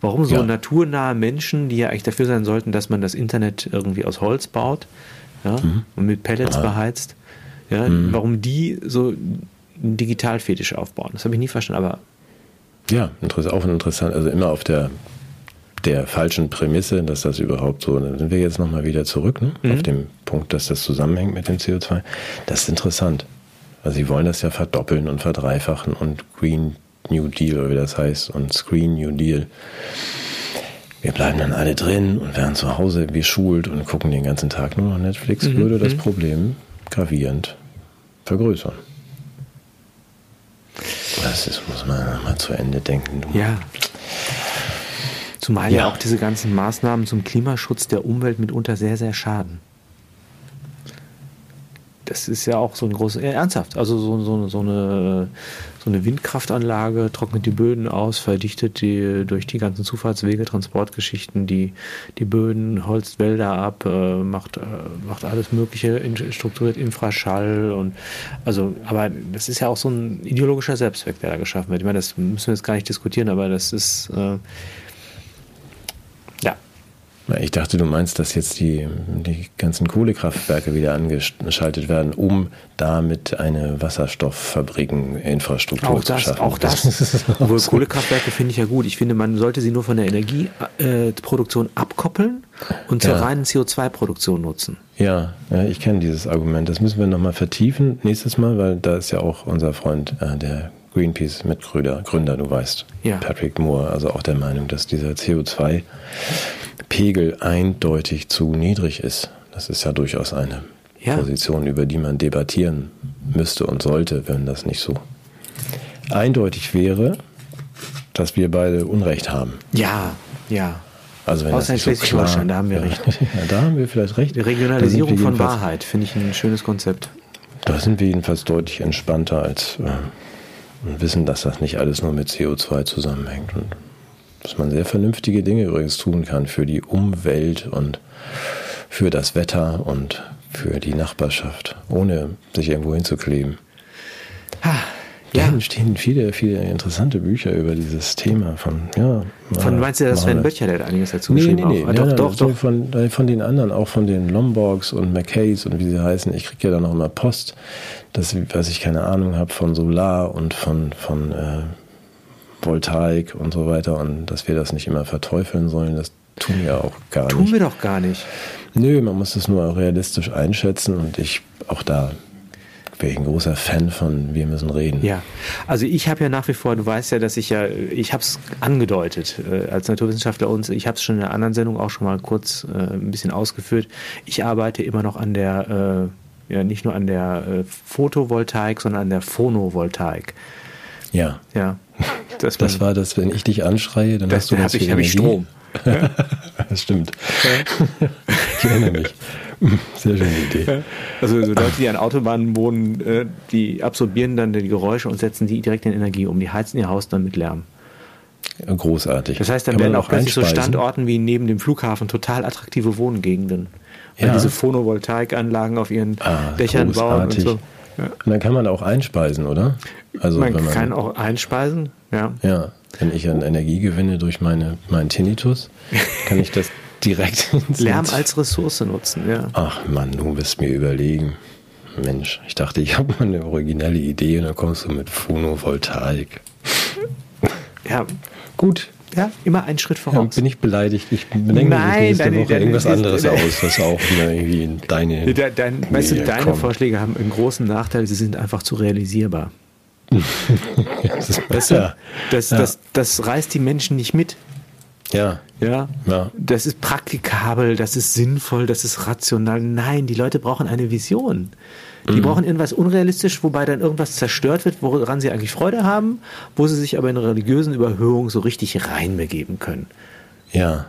Warum so ja. naturnahe Menschen, die ja eigentlich dafür sein sollten, dass man das Internet irgendwie aus Holz baut, ja, mhm. und mit Pellets ja. beheizt, ja, mhm. warum die so einen Digitalfetisch aufbauen. Das habe ich nie verstanden, aber. Ja, auch interessant, also immer auf der der falschen Prämisse, dass das überhaupt so, dann sind wir jetzt nochmal wieder zurück, ne? Mhm. auf dem Punkt, dass das zusammenhängt mit dem CO2. Das ist interessant. Also sie wollen das ja verdoppeln und verdreifachen und Green New Deal, oder wie das heißt, und Screen New Deal. Wir bleiben dann alle drin und werden zu Hause geschult und gucken den ganzen Tag nur noch Netflix, mhm. würde das mhm. Problem gravierend vergrößern. Das ist, muss man mal zu Ende denken. Ja. Zumal ja. ja auch diese ganzen Maßnahmen zum Klimaschutz der Umwelt mitunter sehr, sehr schaden das ist ja auch so ein großes, äh, ernsthaft, also so, so, so, eine, so eine Windkraftanlage trocknet die Böden aus, verdichtet die durch die ganzen Zufahrtswege, Transportgeschichten, die, die Böden, holzt Wälder ab, äh, macht, äh, macht alles Mögliche, in, strukturiert Infraschall und also, aber das ist ja auch so ein ideologischer Selbstzweck, der da geschaffen wird. Ich meine, das müssen wir jetzt gar nicht diskutieren, aber das ist äh, ich dachte, du meinst, dass jetzt die, die ganzen Kohlekraftwerke wieder angeschaltet werden, um damit eine Wasserstofffabrikeninfrastruktur zu schaffen. Auch das. Obwohl Kohlekraftwerke finde ich ja gut. Ich finde, man sollte sie nur von der Energieproduktion abkoppeln und zur ja. reinen CO2-Produktion nutzen. Ja, ja ich kenne dieses Argument. Das müssen wir nochmal vertiefen nächstes Mal, weil da ist ja auch unser Freund, äh, der Greenpeace-Mitgründer, Gründer, du weißt, ja. Patrick Moore, also auch der Meinung, dass dieser CO2 Pegel eindeutig zu niedrig ist. Das ist ja durchaus eine ja. Position, über die man debattieren müsste und sollte, wenn das nicht so eindeutig wäre, dass wir beide Unrecht haben. Ja, ja. Also wenn Außer in Schleswig-Holstein, da haben wir recht. Ja, da haben wir vielleicht recht. Die Regionalisierung von Wahrheit finde ich ein schönes Konzept. Da sind wir jedenfalls deutlich entspannter als äh, und wissen, dass das nicht alles nur mit CO2 zusammenhängt. Und dass man sehr vernünftige Dinge übrigens tun kann für die Umwelt und für das Wetter und für die Nachbarschaft, ohne sich irgendwo hinzukleben. Ah, ja. Da entstehen viele, viele interessante Bücher über dieses Thema von, ja. Von meinst du, dass Sven Böttcher der hat einiges dazu nee, geschrieben? Nee, nee, ah, doch, ja, doch, doch. Von, äh, von den anderen, auch von den Lomborgs und McKays und wie sie heißen. Ich kriege ja dann auch immer Post, dass, was ich keine Ahnung habe von Solar und von, von äh, Voltaik und so weiter und dass wir das nicht immer verteufeln sollen, das tun wir auch gar tun nicht. Tun wir doch gar nicht. Nö, man muss das nur realistisch einschätzen und ich auch da wäre ich ein großer Fan von Wir müssen reden. Ja, also ich habe ja nach wie vor, du weißt ja, dass ich ja, ich habe es angedeutet äh, als Naturwissenschaftler und ich habe es schon in einer anderen Sendung auch schon mal kurz äh, ein bisschen ausgeführt. Ich arbeite immer noch an der, äh, ja nicht nur an der äh, Photovoltaik, sondern an der Phonovoltaik. Ja. Ja. Das, das war das, wenn ich dich anschreie, dann das, hast du das hab ich, hab ich Strom. das stimmt. ich erinnere mich. Sehr schöne Idee. Also so Leute, die an Autobahnen wohnen, äh, die absorbieren dann die Geräusche und setzen die direkt in Energie um. Die heizen ihr Haus dann mit Lärm. Großartig. Das heißt, dann Kann werden auch plötzlich so? Standorten wie neben dem Flughafen total attraktive Wohngegenden. Weil Ja. diese Photovoltaikanlagen auf ihren Ah, Dächern bauen und großartig. so. Ja. Und dann kann man auch einspeisen, oder? Also man wenn man, kann auch einspeisen, ja. ja, wenn ich an Energie gewinne durch meine, meinen Tinnitus, kann ich das direkt ins Lärm Netz- als Ressource nutzen, ja. Ach Mann, du bist mir überlegen. Mensch, ich dachte, ich habe mal eine originelle Idee und dann kommst du mit Phonovoltaik. Ja, Gut, ja immer einen Schritt ja, voraus. bin ich beleidigt. Ich denke mir Nein, nächste deine- Woche deine- irgendwas deine- anderes aus, was auch irgendwie in deine... Dein, dein, weißt du, deine kommt. Vorschläge haben einen großen Nachteil, sie sind einfach zu realisierbar. Das ist, Weißt du? ja, Das, Ja. das, das reißt die Menschen nicht mit. Ja, Ja? ja. Das ist praktikabel, das ist sinnvoll, das ist rational. Nein, die Leute brauchen eine Vision. Mhm. Die brauchen irgendwas unrealistisch, wobei dann irgendwas zerstört wird, woran sie eigentlich Freude haben, wo sie sich aber in religiösen Überhöhungen so richtig reinbegeben können. Ja.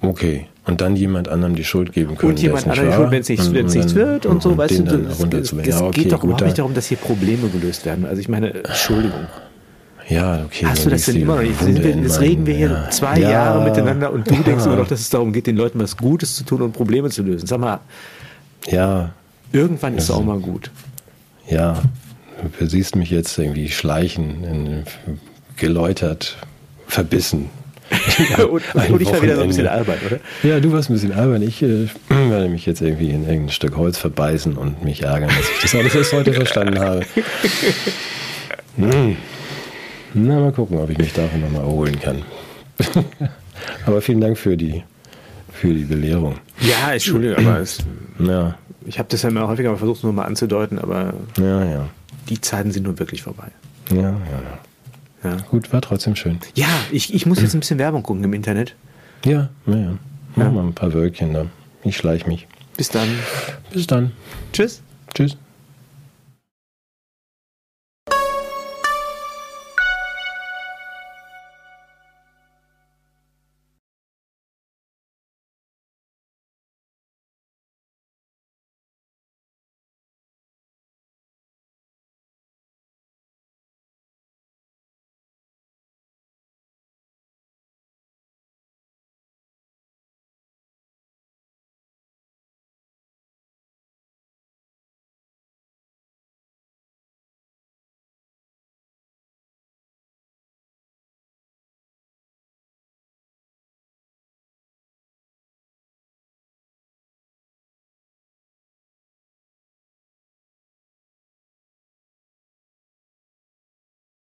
Okay. Und dann jemand anderem die Schuld geben können. Und jemand anderem die Schuld, wenn es Und- und nichts wird und so, weißt du, es, es, Ja, okay, geht doch gut, überhaupt nicht darum, dass hier Probleme gelöst werden. Also ich meine, Entschuldigung. Ja, okay. Hast du das denn immer noch nicht? Sind wir, jetzt reden wir hier ja. zwei Ja. Jahre miteinander und du denkst Ja. immer noch, dass es darum geht, den Leuten was Gutes zu tun und Probleme zu lösen. Sag mal, Ja, irgendwann ist es Also- auch mal gut. ja. Du siehst mich jetzt irgendwie schleichen, in, geläutert, verbissen. und, und ich war wieder so ein bisschen albern, oder? Ja, du warst ein bisschen albern. Ich äh, werde mich jetzt irgendwie in irgendein Stück Holz verbeißen und mich ärgern, dass ich das alles erst heute verstanden habe. Hm. Na, mal gucken, ob ich mich davon nochmal erholen kann. Aber vielen Dank für die, für die Belehrung. Ja, Entschuldigung, aber es, Ja, ich habe das ja immer häufiger versucht, nur mal anzudeuten, aber ja, ja. die Zeiten sind nun wirklich vorbei. Ja, ja, ja. Ja, Gut, war trotzdem schön. ja ich, ich muss jetzt ein bisschen Werbung gucken im Internet. Ja, ja, ja. Mach Ja. mal ein paar Wölkchen da. Ich schleich mich. Bis dann. Bis dann. Tschüss. Tschüss.